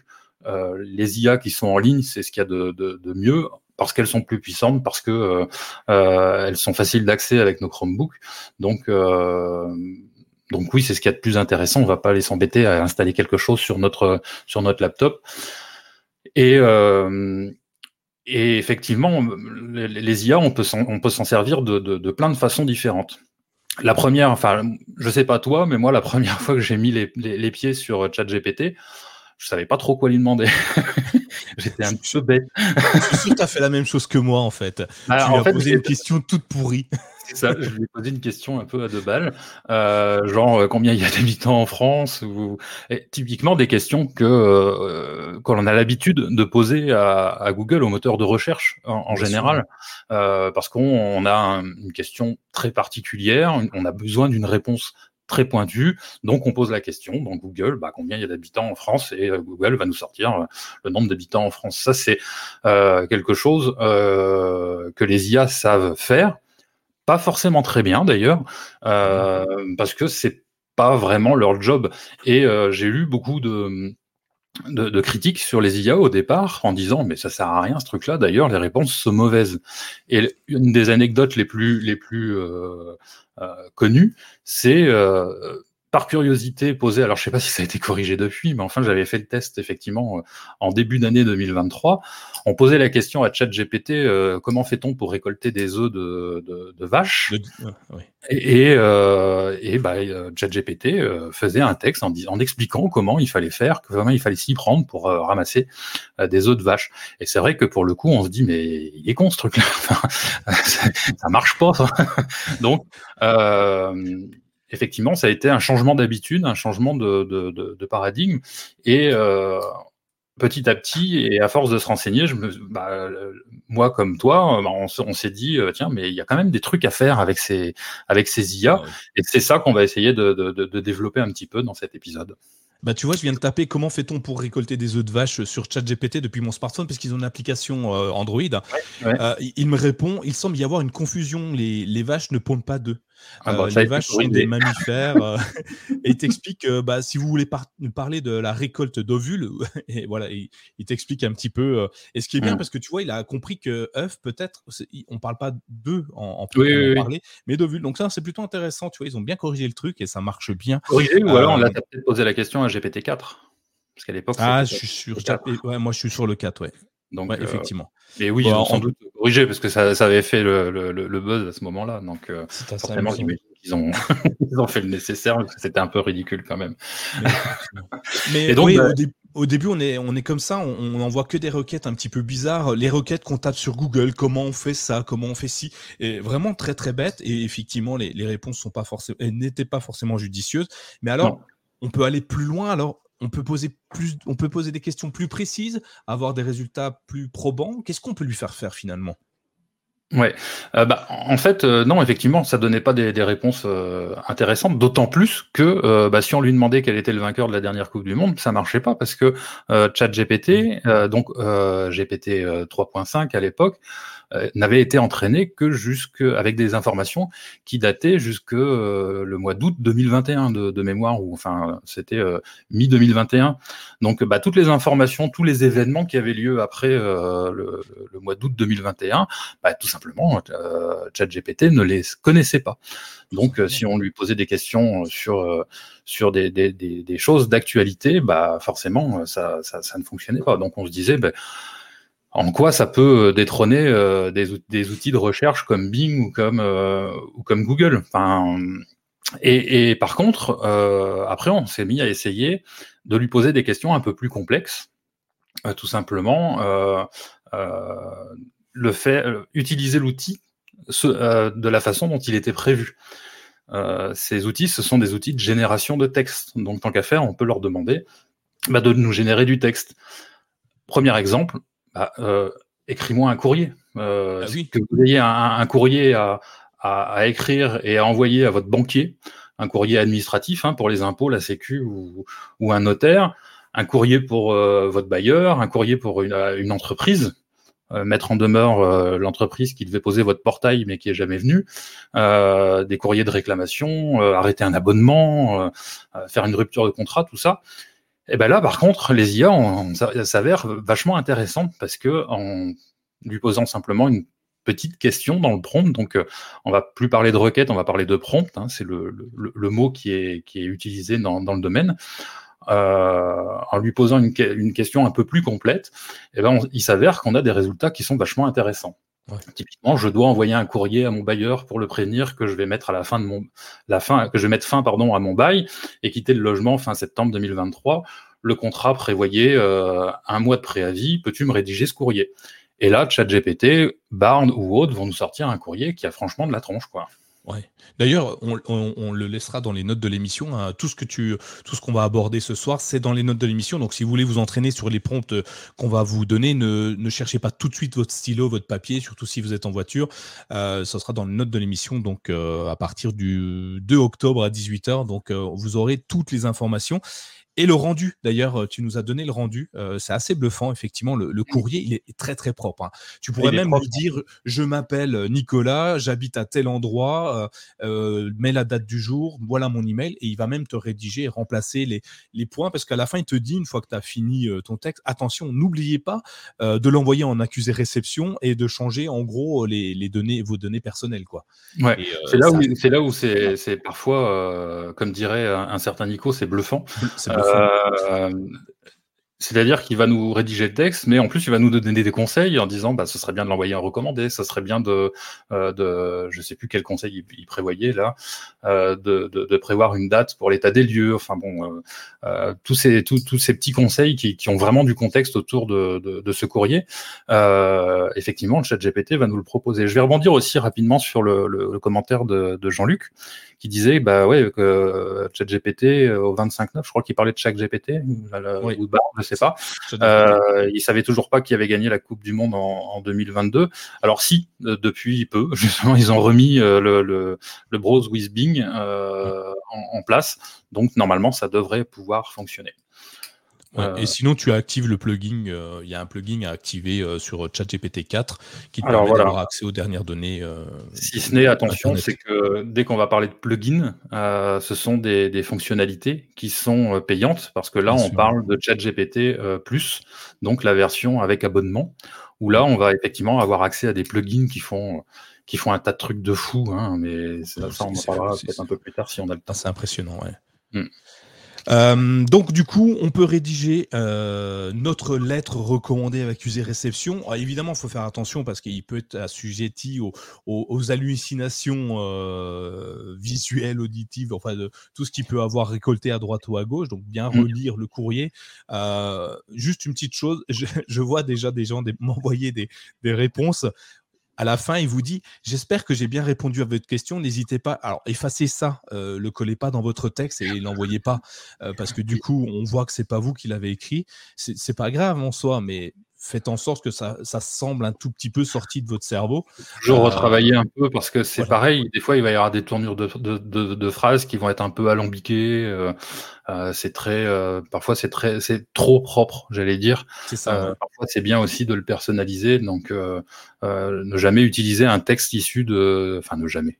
les IA qui sont en ligne, c'est ce qu'il y a de, de, mieux parce qu'elles sont plus puissantes, parce que elles sont faciles d'accès avec nos Chromebooks. Donc, donc oui, c'est ce qu'il y a de plus intéressant. On va pas aller s'embêter à installer quelque chose sur notre sur notre laptop. Et, euh, et effectivement, les, IA, on peut s'en servir de, de, de, plein de façons différentes. La première, enfin, je sais pas toi, mais moi, la première fois que j'ai mis les, pieds sur ChatGPT, je savais pas trop quoi lui demander. J'étais un peu bête. je suis sûr que tu as fait la même chose que moi, en fait. Bah, tu lui as posé une question toute pourrie. C'est ça, je lui ai posé une question un peu à deux balles, euh, genre euh, combien il y a d'habitants en France, ou typiquement des questions que euh, qu'on a l'habitude de poser à, à, Google, au moteur de recherche en, général, euh, parce qu'on a une question très particulière, on a besoin d'une réponse très pointue, donc on pose la question dans Google, bah, combien il y a d'habitants en France, et Google va nous sortir le nombre d'habitants en France. Ça, c'est quelque chose que les IA savent faire pas forcément très bien d'ailleurs, euh, parce que c'est pas vraiment leur job. Et euh, j'ai lu beaucoup de, de, critiques sur les IA au départ en disant mais ça sert à rien ce truc-là. D'ailleurs, les réponses sont mauvaises. Et une des anecdotes les plus les plus euh, connues, c'est par curiosité posée, alors je sais pas si ça a été corrigé depuis, mais enfin j'avais fait le test effectivement euh, en début d'année 2023. On posait la question à ChatGPT euh, comment fait-on pour récolter des œufs de, de, de vaches Et, euh, et bah, euh, ChatGPT faisait un texte en, en expliquant comment il fallait faire, comment il fallait s'y prendre pour ramasser des œufs de vaches. Et c'est vrai que pour le coup, on se dit mais il est con ce truc-là, ça marche pas. Donc effectivement, ça a été un changement d'habitude, un changement de, paradigme. Et euh, petit à petit, et à force de se renseigner, je me, bah, moi comme toi, bah, on, s'est dit, euh, tiens, mais il y a quand même des trucs à faire avec ces, avec ces IA. Et c'est ça qu'on va essayer de, développer un petit peu dans cet épisode. Bah, tu vois, je viens de taper comment fait-on pour récolter des œufs de vache sur ChatGPT depuis mon smartphone, parce qu'ils ont une application euh, Android. il me répond il semble y avoir une confusion. Les, les vaches ne pondent pas d'œufs. Ah bah, les vaches sont des mammifères. et il t'explique, bah, si vous voulez parler de la récolte d'ovules, et voilà, il, t'explique un petit peu. et ce qui est bien, mmh. parce que tu vois, il a compris que œuf, peut-être, on parle pas d'œufs en, en, parler, mais d'ovules. Donc ça, c'est plutôt intéressant. Tu vois, ils ont bien corrigé le truc et ça marche bien. Corrigé, ou alors on a peut-être posé la question à GPT-4. Parce qu'à l'époque. Ah, je suis sûr. Ouais, moi, je suis sur le 4, ouais. Donc, euh, effectivement. Et oui, ils ont sans doute corrigé parce que ça, ça avait fait le, le, le, buzz à ce moment-là. Donc, euh, forcément, ils ont, ils ont fait le nécessaire parce que c'était un peu ridicule quand même. Mais, donc, oui, bah au, début, on est, on est comme ça, on n'envoie que des requêtes un petit peu bizarres. Les requêtes qu'on tape sur Google, comment on fait ça, comment on fait ci, et vraiment très très bête. Et effectivement, les, les réponses sont pas forcément, n'étaient pas forcément judicieuses. Mais alors, on peut aller plus loin. Alors, on peut poser plus, on peut poser des questions plus précises, avoir des résultats plus probants. Qu'est-ce qu'on peut lui faire faire finalement? Ouais, euh, bah, en fait, euh, non, effectivement, ça donnait pas des, réponses euh, intéressantes, d'autant plus que bah, si on lui demandait quel était le vainqueur de la dernière Coupe du Monde, ça marchait pas parce que ChatGPT, donc GPT 3.5 à l'époque, euh, n'avait été entraîné que jusque avec des informations qui dataient jusque euh, le mois d'août 2021 de, de, mémoire ou enfin c'était euh, mi 2021. Donc bah, toutes les informations, tous les événements qui avaient lieu après le, le, mois d'août 2021, bah, tout simplement ChatGPT ne les connaissait pas. Donc, si on lui posait des questions sur sur des, des, des, choses d'actualité, bah forcément ça, ça, ça, ne fonctionnait pas. Donc, on se disait, bah, en quoi ça peut euh, détrôner euh, des, outils de recherche comme Bing ou comme, euh, Google. Et, par contre, après, on s'est mis à essayer de lui poser des questions un peu plus complexes, tout simplement. le fait, utiliser l'outil de la façon dont il était prévu. ces outils, ce sont des outils de génération de texte. Donc, tant qu'à faire, on peut leur demander bah, de nous générer du texte. Premier exemple, bah, euh, écris-moi un courrier. Euh, ah Que vous ayez un, courrier à, à, écrire et à envoyer à votre banquier, un courrier administratif hein, pour les impôts, la Sécu ou, ou un notaire, un courrier pour euh, votre bailleur, un courrier pour une, une entreprise, mettre en demeure l'entreprise qui devait poser votre portail mais qui est jamais venue, des courriers de réclamation, arrêter un abonnement, faire une rupture de contrat, tout ça. Et ben là, par contre, les IA s'avèrent vachement intéressantes parce que en lui posant simplement une petite question dans le prompt, donc euh, on va plus parler de requête, on va parler de prompt, hein, c'est le, mot qui est, qui est utilisé dans, dans le domaine. Euh, en lui posant une, une, question un peu plus complète, et ben il s'avère qu'on a des résultats qui sont vachement intéressants. Typiquement, je dois envoyer un courrier à mon bailleur pour le prévenir que je vais mettre à la fin de mon la fin que je vais mettre fin pardon à mon bail et quitter le logement fin septembre 2023. Le contrat prévoyait euh, un mois de préavis. Peux-tu me rédiger ce courrier? Et là, ChatGPT, Barn ou autres vont nous sortir un courrier qui a franchement de la tronche, quoi. D'ailleurs, on, le laissera dans les notes de l'émission. Hein. Tout ce que tu, tout ce qu'on va aborder ce soir, c'est dans les notes de l'émission. Donc, si vous voulez vous entraîner sur les prompts qu'on va vous donner, ne, cherchez pas tout de suite votre stylo, votre papier, surtout si vous êtes en voiture. Euh, ça sera dans les notes de l'émission, donc euh, à partir du 2 octobre à 18h. Donc, euh, vous aurez toutes les informations. Et le rendu, d'ailleurs, tu nous as donné le rendu. Euh, c'est assez bluffant, effectivement. Le, le, courrier, il est très très propre. Hein. Tu pourrais même lui dire Je m'appelle Nicolas, j'habite à tel endroit, euh, euh, mets la date du jour, voilà mon email, et il va même te rédiger et remplacer les, les points, parce qu'à la fin, il te dit, une fois que tu as fini euh, ton texte, attention, n'oubliez pas euh, de l'envoyer en accusé réception et de changer en gros les, les données, vos données personnelles. Quoi. Ouais, c'est là, où, là où c'est parfois, comme dirait un, un certain Nico, c'est bluffant. Euh, c'est-à-dire qu'il va nous rédiger le texte, mais en plus il va nous donner des conseils en disant bah ce serait bien de l'envoyer en recommandé, ça serait bien de, euh, je sais plus quel conseil il, prévoyait là, euh, de, prévoir une date pour l'état des lieux. Enfin bon, tous ces petits conseils qui, ont vraiment du contexte autour de, ce courrier. Effectivement, le chat GPT va nous le proposer. Je vais rebondir aussi rapidement sur le, commentaire de Jean-Luc qui disait bah ouais que ChatGPT euh, au 25.9, je crois qu'il parlait de ChatGPT ou, oui. ou de je sais pas. Euh, il savait toujours pas qui avait gagné la Coupe du Monde en, en 2022. Alors si euh, depuis peu, justement, ils ont remis euh, le, le, le Browse with Bing euh, en, en, place, donc normalement ça devrait pouvoir fonctionner. Et sinon, tu actives le plugin. Il y a un plugin à activer sur ChatGPT 4 qui te permet d'avoir accès aux dernières données. si ce n'est, attention, c'est que dès qu'on va parler de plugin, ce sont des, fonctionnalités qui sont payantes parce que là, on parle de ChatGPT plus, donc la version avec abonnement, où là, on va effectivement avoir accès à des plugins qui font qui font un tas de trucs de fou, hein, mais ça, on en parlera peut-être un peu plus tard si on a le temps. C'est impressionnant, ouais. Mm. Euh, donc du coup, on peut rédiger euh, notre lettre recommandée avec accusé réception. évidemment, il faut faire attention parce qu'il peut être assujetti aux, aux, hallucinations euh, visuelles, auditives, enfin de tout ce qu'il peut avoir récolté à droite ou à gauche. Donc bien mm. relire le courrier. juste une petite chose, je, vois déjà des gens m'envoyer des, des réponses à la fin, il vous dit J'espère que j'ai bien répondu à votre question. N'hésitez pas. Alors, effacez ça, euh, le collez pas dans votre texte et l'envoyez pas, euh, parce que du coup, on voit que c'est pas vous qui l'avez écrit. C'est pas grave en soi, mais faites en sorte que ça, ça, semble un tout petit peu sorti de votre cerveau. Toujours euh, retravailler un peu parce que c'est pareil. Des fois, il va y avoir des tournures de, de, de, phrases qui vont être un peu alambiquées. Euh, euh, c'est très, parfois c'est très, c'est trop propre, j'allais dire. Ça, Parfois, c'est bien aussi de le personnaliser. Donc, ne jamais utiliser un texte issu de, enfin, ne jamais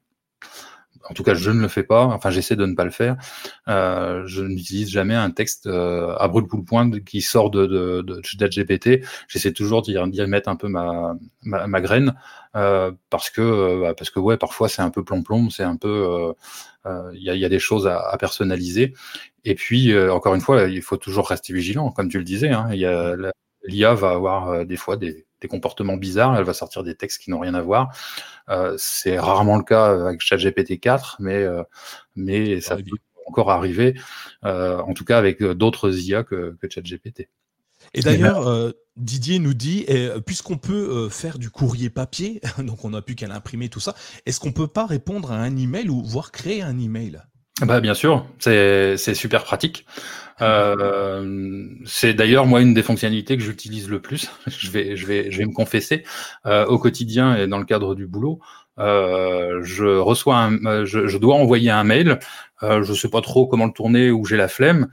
en tout cas, je ne le fais pas. Enfin, j'essaie de ne pas le faire. Euh, je n'utilise jamais un texte euh, à brûle le point qui sort de, de. J'essaie toujours d'y mettre un peu ma, ma, ma graine euh, parce que euh, bah, parce que ouais, parfois c'est un peu plomb-plomb, c'est un peu euh, il y a, y, a, des choses à, à personnaliser. Et puis encore une fois, il faut toujours rester vigilant, comme tu le disais. Hein, L'IA va avoir des fois des des comportements bizarres, elle va sortir des textes qui n'ont rien à voir. Euh, c'est rarement le cas avec ChatGPT 4, mais, euh, mais ça peut encore arriver, euh, en tout cas avec d'autres IA que, que ChatGPT. Et d'ailleurs, Didier nous dit, puisqu'on peut faire du courrier papier, donc on n'a plus qu'à l'imprimer, tout ça, est-ce qu'on peut pas répondre à un email ou voire créer un email? Bah, bien sûr, c'est super pratique. Euh, c'est d'ailleurs moi une des fonctionnalités que j'utilise le plus. je vais, je vais, je vais me confesser euh, au quotidien et dans le cadre du boulot. Euh, je reçois, un, je, je, dois envoyer un mail. Euh, je sais pas trop comment le tourner ou j'ai la flemme.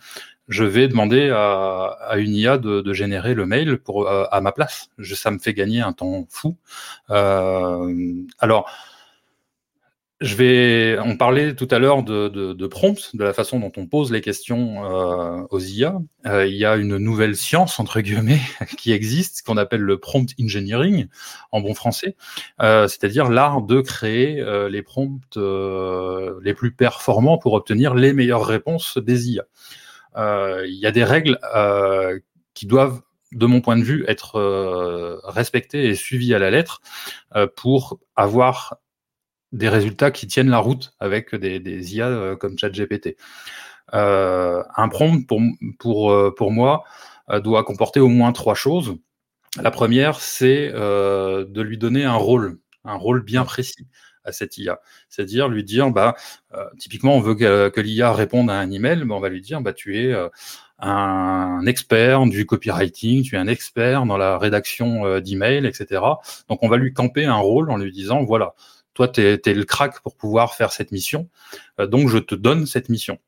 Je vais demander à, à une IA de, générer le mail pour euh, à ma place. Ça me fait gagner un temps fou. alors je vais, on parlait tout à l'heure de, de, de prompt, de la façon dont on pose les questions euh, aux IA. Euh, il y a une nouvelle science entre guillemets qui existe, qu'on appelle le prompt engineering en bon français, euh, c'est-à-dire l'art de créer euh, les prompts euh, les plus performants pour obtenir les meilleures réponses des IA. Euh, il y a des règles qui doivent de mon point de vue, être respectées et suivies à la lettre pour avoir des résultats qui tiennent la route avec des, des IA euh, comme ChatGPT. Euh, un prompt, pour, pour, euh, pour moi, doit comporter au moins trois choses. La première, c'est de lui donner un rôle, un rôle bien précis à cette IA. C'est-à-dire lui dire, bah, euh, typiquement, on veut que, que l'IA réponde à un email, bah, on va lui dire, bah, tu es un expert du copywriting, tu es un expert dans la rédaction d'email, etc. Donc, on va lui camper un rôle en lui disant, voilà, toi, tu es, le crack pour pouvoir faire cette mission, euh, donc je te donne cette mission.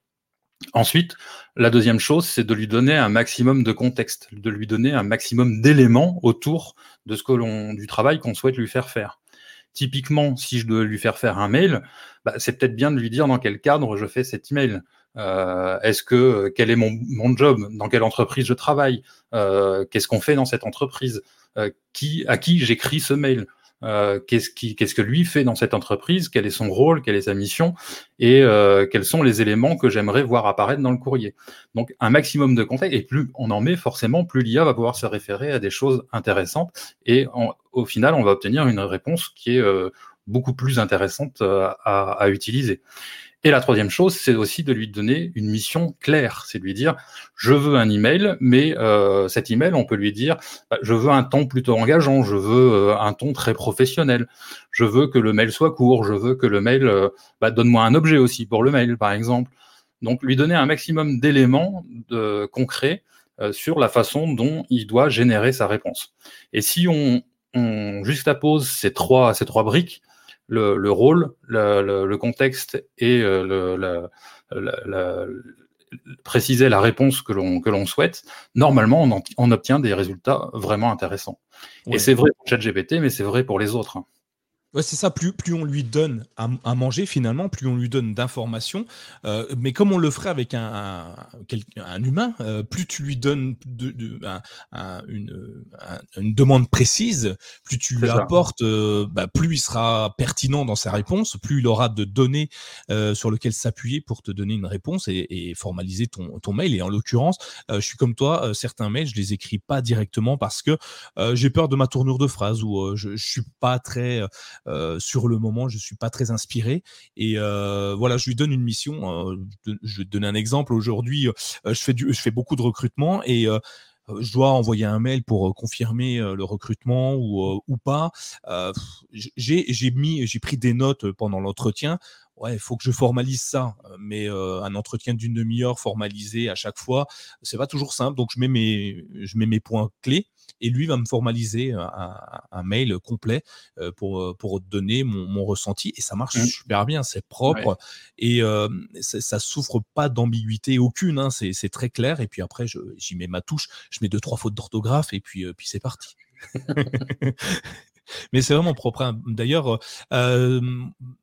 Ensuite, la deuxième chose, c'est de lui donner un maximum de contexte, de lui donner un maximum d'éléments autour de ce que l'on, du travail qu'on souhaite lui faire faire. Typiquement, si je dois lui faire faire un mail, bah, c'est peut-être bien de lui dire dans quel cadre je fais cet email. Euh, est-ce que quel est mon, mon, job? Dans quelle entreprise je travaille? Euh, Qu'est-ce qu'on fait dans cette entreprise? À qui j'écris ce mail? Euh, qu'est-ce, qui, qu'est-ce que lui fait dans cette entreprise, quel est son rôle, quelle est sa mission, et euh, quels sont les éléments que j'aimerais voir apparaître dans le courrier? Donc un maximum de contexte, et plus on en met forcément, plus l'IA va pouvoir se référer à des choses intéressantes, et au final, on va obtenir une réponse qui est euh, beaucoup plus intéressante à, à utiliser. Et la troisième chose, c'est aussi de lui donner une mission claire. C'est de lui dire, je veux un email, mais euh, cet email, on peut lui dire, bah, je veux un ton plutôt engageant, je veux euh, un ton très professionnel, je veux que le mail soit court, je veux que le mail, euh, bah, donne-moi un objet aussi pour le mail, par exemple. Donc, lui donner un maximum d'éléments concrets euh, sur la façon dont il doit générer sa réponse. Et si on, on juxtapose ces trois, ces trois briques, le, rôle, le, le, contexte et euh, préciser la réponse que l'on que l'on souhaite, normalement on, on, obtient des résultats vraiment intéressants. Et c'est vrai pour ChatGPT, mais c'est vrai pour les autres. Ouais, c'est ça, plus, plus on lui donne à, manger finalement, plus on lui donne d'informations. Euh, mais comme on le ferait avec un, un, humain, euh, plus tu lui donnes de, une, une, demande précise, plus tu lui apportes, euh, bah, plus il sera pertinent dans sa réponse, plus il aura de données sur lesquelles s'appuyer pour te donner une réponse et, formaliser ton, ton, mail. Et en l'occurrence, je suis comme toi, certains mails, je les écris pas directement parce que j'ai peur de ma tournure de phrase ou je, je suis pas très euh, sur le moment, je suis pas très inspiré. Et euh, voilà, je lui donne une mission. Euh, je vais te donner un exemple. Aujourd'hui, je fais du, je fais beaucoup de recrutement et je dois envoyer un mail pour confirmer le recrutement ou, ou pas. j'ai mis, j'ai pris des notes pendant l'entretien. Ouais, il faut que je formalise ça, mais un entretien d'une demi-heure formalisé à chaque fois, c'est pas toujours simple. Donc je mets mes, je mets mes points clés et lui va me formaliser un, mail complet pour, pour donner mon, ressenti et ça marche mmh. super bien, c'est propre et ça, souffre pas d'ambiguïté aucune, hein, c'est très clair et puis après j'y mets ma touche, je mets deux trois fautes d'orthographe et puis, puis c'est parti. Mais c'est vraiment propre. Hein. D'ailleurs, euh,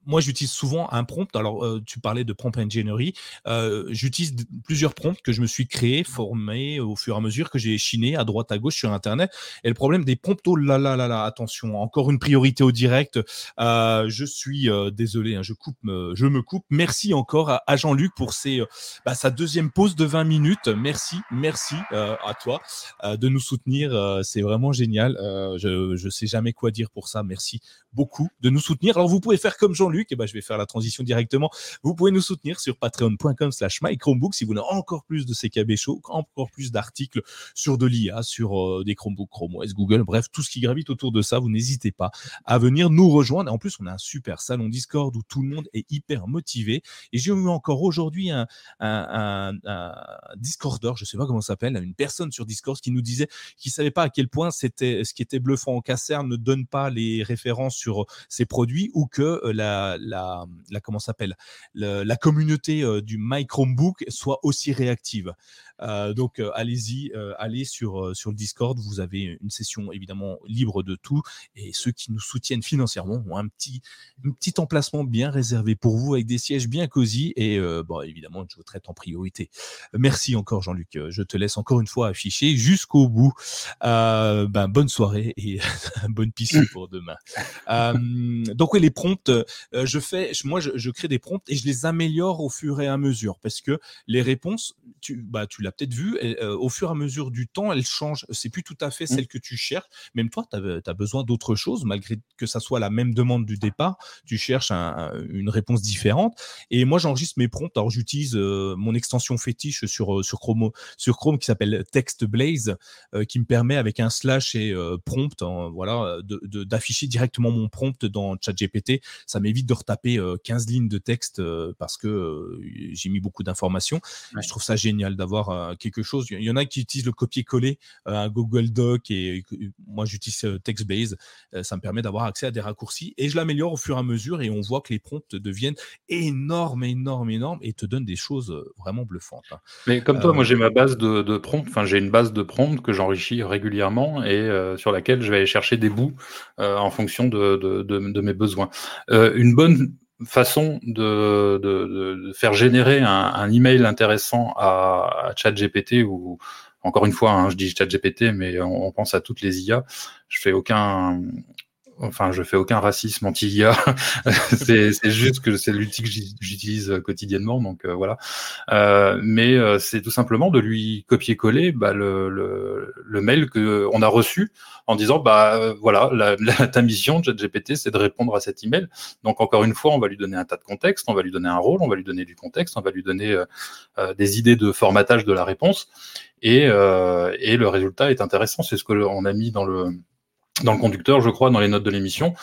moi, j'utilise souvent un prompt. Alors, euh, tu parlais de prompt engineering. Euh, j'utilise plusieurs prompts que je me suis créé, formé au fur et à mesure que j'ai chiné à droite, à gauche sur Internet. Et le problème des prompts, oh là là là là, attention, encore une priorité au direct. je suis désolé, hein, je coupe, je me coupe. Merci encore à, Jean-Luc pour ses, bah, sa deuxième pause de 20 minutes. Merci, merci à toi de nous soutenir. c'est vraiment génial. je ne sais jamais quoi dire pour ça. Merci beaucoup de nous soutenir. Alors, vous pouvez faire comme Jean-Luc, et ben, je vais faire la transition directement. Vous pouvez nous soutenir sur patreon.com slash mychromebook si vous voulez encore plus de CKB Show, encore plus d'articles sur de l'IA, sur euh, des Chromebooks, Chrome OS, Google, bref, tout ce qui gravite autour de ça. Vous n'hésitez pas à venir nous rejoindre. En plus, on a un super salon Discord où tout le monde est hyper motivé. Et j'ai eu encore aujourd'hui un, un, Discorder, je sais pas comment ça s'appelle, une personne sur Discord qui nous disait qu'il savait pas à quel point c'était ce qui était bluffant en Casser ne donne pas les références sur ces produits ou que la, la, la comment s'appelle la, communauté du My Chromebook soit aussi réactive. Euh, donc euh, allez-y, euh, allez sur, sur le Discord, vous avez une session évidemment libre de tout et ceux qui nous soutiennent financièrement ont un petit, petit emplacement bien réservé pour vous avec des sièges bien cosy et bon, évidemment je vous traite en priorité. Merci encore Jean-Luc, je te laisse encore une fois afficher jusqu'au bout. ben, bonne soirée et bonne pour demain. donc oui, les prompts, je fais, moi je, je crée des prompts et je les améliore au fur et à mesure parce que les réponses, tu, bah, tu l'as peut-être vu, euh, au fur et à mesure du temps, elles changent. C'est plus tout à fait mmh. celle que tu cherches. Même toi, tu as, besoin d'autre chose, malgré que ça soit la même demande du départ. Tu cherches une réponse différente. Et moi, j'enregistre mes prompts. Alors, j'utilise euh, mon extension fétiche sur, euh, sur, Chrome, sur Chrome qui s'appelle TextBlaze, qui me permet avec un slash et prompt, hein, voilà, d'afficher directement mon prompt dans ChatGPT. Ça m'évite de retaper 15 lignes de texte parce que j'ai mis beaucoup d'informations. Je trouve ça génial d'avoir quelque chose. Il y en a qui utilisent le copier-coller, euh, un Google Doc, et, moi j'utilise euh, TextBase. Euh, ça me permet d'avoir accès à des raccourcis et je l'améliore au fur et à mesure et on voit que les prompts deviennent énormes, énormes, énormes et te donnent des choses vraiment bluffantes. Hein. Mais comme toi, moi j'ai ma base de, de prompts, enfin j'ai une base de prompts que j'enrichis régulièrement et sur laquelle je vais aller chercher des bouts en fonction de, mes besoins. une bonne façon de, faire générer un, un, email intéressant à, à ChatGPT ou encore une fois, hein, je dis ChatGPT, mais on, pense à toutes les IA. Je fais aucun enfin, je fais aucun racisme anti-IA. c'est juste que c'est l'outil que j'utilise quotidiennement, donc euh, voilà. Euh, mais euh, c'est tout simplement de lui copier-coller bah, le, mail que on a reçu en disant bah voilà, ta mission, ChatGPT, c'est de répondre à cet email. Donc encore une fois, on va lui donner un tas de contexte, on va lui donner un rôle, on va lui donner du contexte, on va lui donner des idées de formatage de la réponse. Et, et le résultat est intéressant. C'est ce que on a mis dans le dans le conducteur, je crois, dans les notes de l'émission,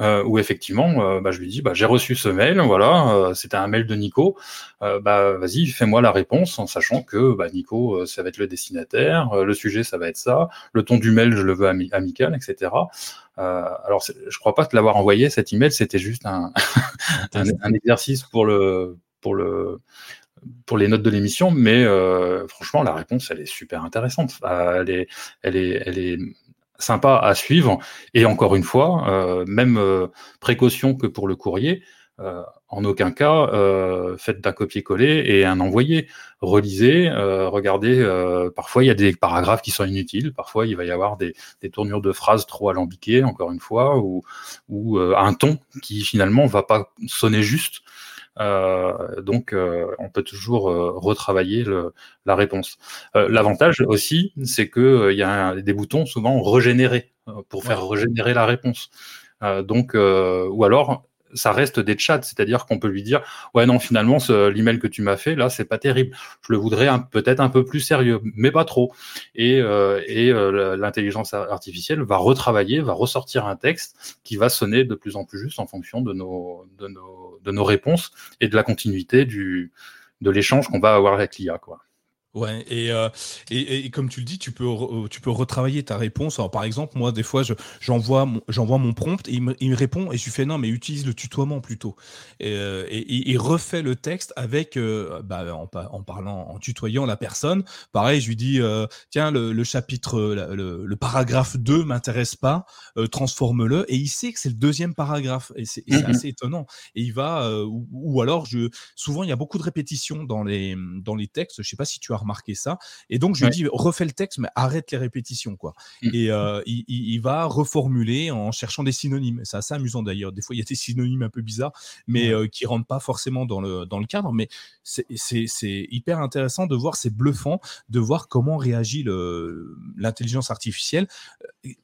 euh, où effectivement, euh, bah, je lui dis, bah, j'ai reçu ce mail, voilà, euh, c'était un mail de Nico, bah, vas-y, fais-moi la réponse, en sachant que Nico, ça va être le destinataire, le sujet, ça va être ça, le ton du mail, je le veux amical, etc. alors, je crois pas que l'avoir envoyé, cet email, c'était juste un, exercice pour pour les notes de l'émission, mais franchement, la réponse, elle est super intéressante. Elle est, elle est, elle est sympa à suivre. Et encore une fois, même précaution que pour le courrier, en aucun cas, euh, faites d'un copier-coller et un envoyé. Relisez, euh, regardez, euh, parfois il y a des paragraphes qui sont inutiles, parfois il va y avoir des, tournures de phrases trop alambiquées, encore une fois, ou, ou un ton qui finalement va pas sonner juste. Donc on peut toujours retravailler la réponse. L'avantage aussi, c'est qu'il il y a des boutons souvent régénérer pour faire régénérer la réponse. donc, ou alors ça reste des chats, c'est-à-dire qu'on peut lui dire ouais non finalement l'email que tu m'as fait là c'est pas terrible, je le voudrais peut-être un peu plus sérieux, mais pas trop. Et, euh, euh, l'intelligence artificielle va retravailler, va ressortir un texte qui va sonner de plus en plus juste en fonction de nos réponses et de la continuité du de l'échange qu'on va avoir avec l'IA quoi. Ouais, euh, et, et, comme tu le dis, tu peux, euh, tu peux retravailler ta réponse. Alors, par exemple, moi, des fois, j'envoie mon, j'envoie mon prompt et il me, il me, répond et je lui fais non, mais utilise le tutoiement plutôt. Et, euh, il refait le texte avec, bah, en, en, parlant, en tutoyant la personne. Pareil, je lui dis tiens, le, le chapitre, le, le, paragraphe 2 m'intéresse pas, transforme-le. Et il sait que c'est le deuxième paragraphe. Et c'est mmh assez étonnant. Et il va, ou, ou, alors, je, souvent, il y a beaucoup de répétitions dans les, dans les textes. Je sais pas si tu as remarqué ça. Et donc, je lui dis, refais le texte, mais arrête les répétitions, quoi. Mmh. Et euh, il, va reformuler en cherchant des synonymes. C'est assez amusant d'ailleurs. Des fois, il y a des synonymes un peu bizarres, mais euh, qui rentrent pas forcément dans le, dans le cadre. Mais c'est hyper intéressant de voir, c'est bluffant de voir comment réagit l'intelligence artificielle.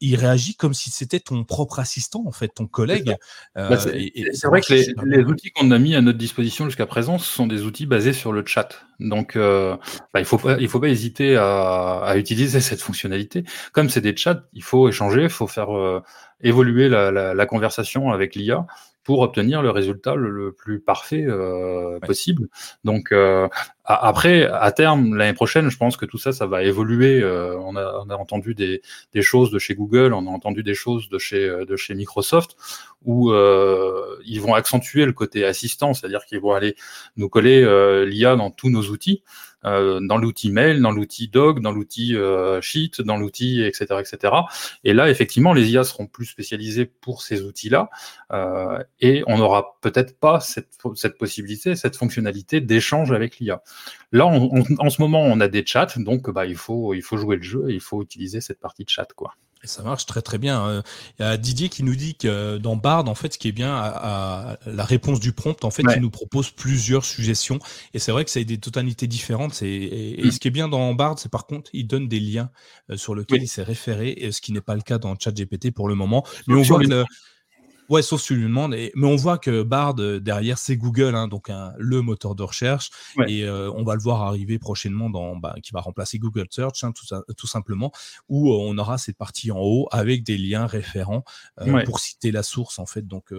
Il réagit comme si c'était ton propre assistant, en fait, ton collègue. Bah, c'est vrai que les, outils qu'on a mis à notre disposition jusqu'à présent, ce sont des outils basés sur le chat. Donc, euh, bah, il faut pas, il faut pas hésiter à, à utiliser cette fonctionnalité. Comme c'est des chats, il faut échanger, il faut faire euh, évoluer la, la, la, conversation avec l'IA pour obtenir le résultat le, plus parfait euh, possible. Donc euh, après, à terme, l'année prochaine, je pense que tout ça, ça va évoluer. Euh, on, a, on, a, entendu des, des, choses de chez Google, on a entendu des choses de chez, de chez Microsoft, où ils vont accentuer le côté assistant, c'est-à-dire qu'ils vont aller nous coller l'IA dans tous nos outils. Euh, dans l'outil mail, dans l'outil dog, dans l'outil euh, sheet, dans l'outil etc., etc. Et là, effectivement, les IA seront plus spécialisées pour ces outils-là, euh, et on n'aura peut-être pas cette, possibilité, cette fonctionnalité d'échange avec l'IA. Là, en ce moment, on a des chats, donc bah, il faut il faut jouer le jeu, il faut utiliser cette partie de chat, quoi. Et ça marche très très bien. Il y a Didier qui nous dit que dans Bard, en fait, ce qui est bien à, la réponse du prompt, en fait, il nous propose plusieurs suggestions. Et c'est vrai que ça a des totalités différentes. Et, mm. ce qui est bien dans Bard, c'est par contre, il donne des liens euh, sur lesquels il s'est référé, ce qui n'est pas le cas dans ChatGPT pour le moment. Mais on voit que Ouais, sauf si tu lui demandes. Et, mais on voit que Bard, euh, derrière, c'est Google, hein, donc le moteur de recherche. Et euh, on va le voir arriver prochainement, dans, bah, qui va remplacer Google Search, hein, tout, simplement, où euh, on aura cette partie en haut avec des liens référents pour citer la source, en fait. Donc,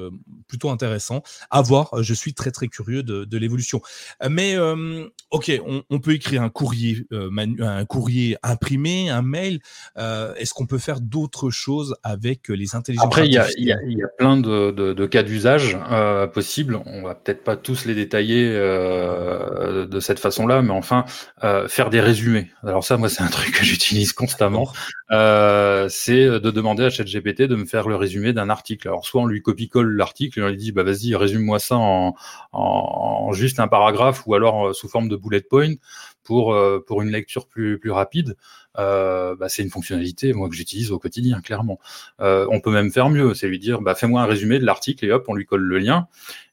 plutôt intéressant. À voir. Je suis très, très curieux de, de l'évolution. Mais, OK, on, on, peut écrire un courrier, un courrier imprimé, un mail. Est-ce qu'on peut faire d'autres choses avec les intelligences Après, il y a plein de, cas d'usage euh, possibles. On va peut-être pas tous les détailler euh, de cette façon-là, mais enfin, euh, faire des résumés. Alors ça, moi, c'est un truc que j'utilise constamment. Euh, c'est de demander à ChatGPT de me faire le résumé d'un article. Alors soit on lui copie-colle l'article et on lui dit, bah vas-y, résume-moi ça en, en, juste un paragraphe ou alors sous forme de bullet point pour, pour une lecture plus, plus rapide euh, bah, c'est une fonctionnalité moi que j'utilise au quotidien, clairement. Euh, on peut même faire mieux, c'est lui dire bah, fais-moi un résumé de l'article et hop, on lui colle le lien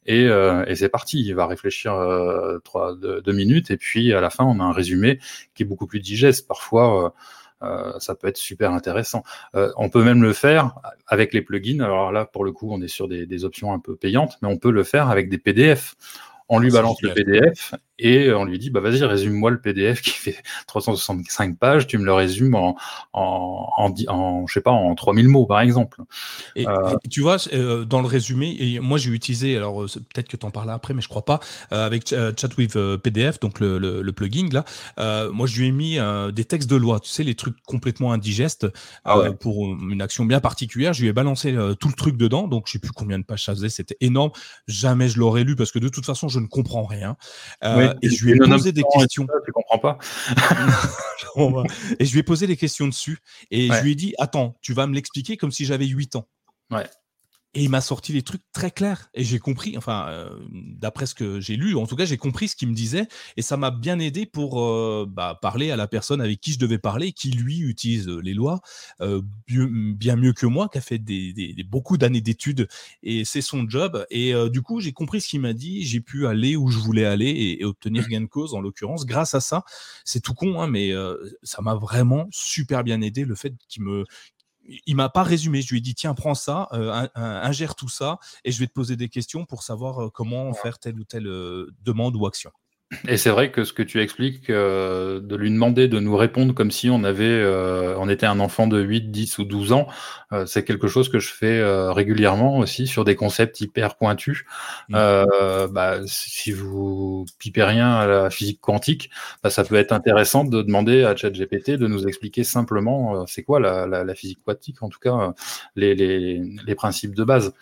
et, euh, et c'est parti. Il va réfléchir euh, trois, deux, deux, minutes et puis à la fin, on a un résumé qui est beaucoup plus digeste. Parfois, euh, ça peut être super intéressant. on peut même le faire avec les plugins. Alors là, pour le coup, on est sur des, des options un peu payantes, mais on peut le faire avec des PDF on lui balance le PDF et on lui dit bah vas-y résume-moi le PDF qui fait 365 pages, tu me le résumes en en, en, en je sais pas en 3000 mots par exemple. Et, euh, tu vois euh, dans le résumé et moi j'ai utilisé alors euh, peut-être que tu en parles après mais je crois pas avec Chat with PDF donc le, le, plugin là moi je lui ai mis des textes de loi, tu sais les trucs complètement indigestes ah pour une action bien particulière, je lui ai balancé tout le truc dedans donc je sais plus combien de pages ça faisait, c'était énorme, jamais je l'aurais lu parce que de toute façon je ne comprends rien. et je lui ai posé des questions. tu comprends pas Et je lui ai posé des questions dessus. Et je lui ai dit Attends, tu vas me l'expliquer comme si j'avais 8 ans. Ouais. Et il m'a sorti les trucs très clairs. Et j'ai compris, enfin, euh, d'après ce que j'ai lu, en tout cas, j'ai compris ce qu'il me disait. Et ça m'a bien aidé pour euh, bah, parler à la personne avec qui je devais parler, qui lui utilise euh, les lois bien mieux que moi, qui a fait des, beaucoup d'années d'études. Et c'est son job. Et du coup, j'ai compris ce qu'il m'a dit. J'ai pu aller où je voulais aller et, obtenir gain de cause, en l'occurrence. Grâce à ça, c'est tout con, hein, mais ça m'a vraiment super bien aidé le fait qu'il me, il m'a pas résumé. Je lui ai dit tiens, prends ça, euh, ingère tout ça, et je vais te poser des questions pour savoir euh, comment faire telle ou telle euh, demande ou action. Et c'est vrai que ce que tu expliques, euh, de lui demander de nous répondre comme si on avait, euh, on était un enfant de 8, 10 ou 12 ans, euh, c'est quelque chose que je fais régulièrement aussi sur des concepts hyper pointus. Mmh. Bah, si vous pipez rien à la physique quantique, bah, ça peut être intéressant de demander à ChatGPT de nous expliquer simplement c'est quoi la, la, la, physique quantique, en tout cas les, les, les principes de base.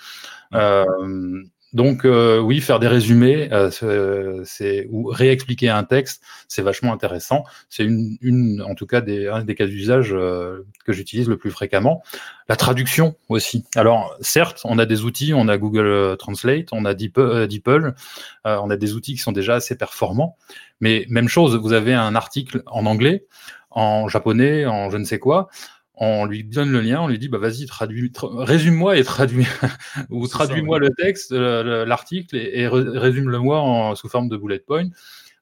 Mmh. Donc euh, oui, faire des résumés, euh, c'est ou réexpliquer un texte, c'est vachement intéressant. C'est une, en tout cas des, un des cas d'usage euh, que j'utilise le plus fréquemment. La traduction aussi. Alors certes, on a des outils, on a Google Translate, on a DeepL, on a des outils qui sont déjà assez performants. Mais même chose, vous avez un article en anglais, en japonais, en je ne sais quoi on lui donne le lien, on lui dit bah vas-y traduis, résume-moi et traduis ou traduis-moi le texte, l'article et, résume-le-moi sous forme de bullet point.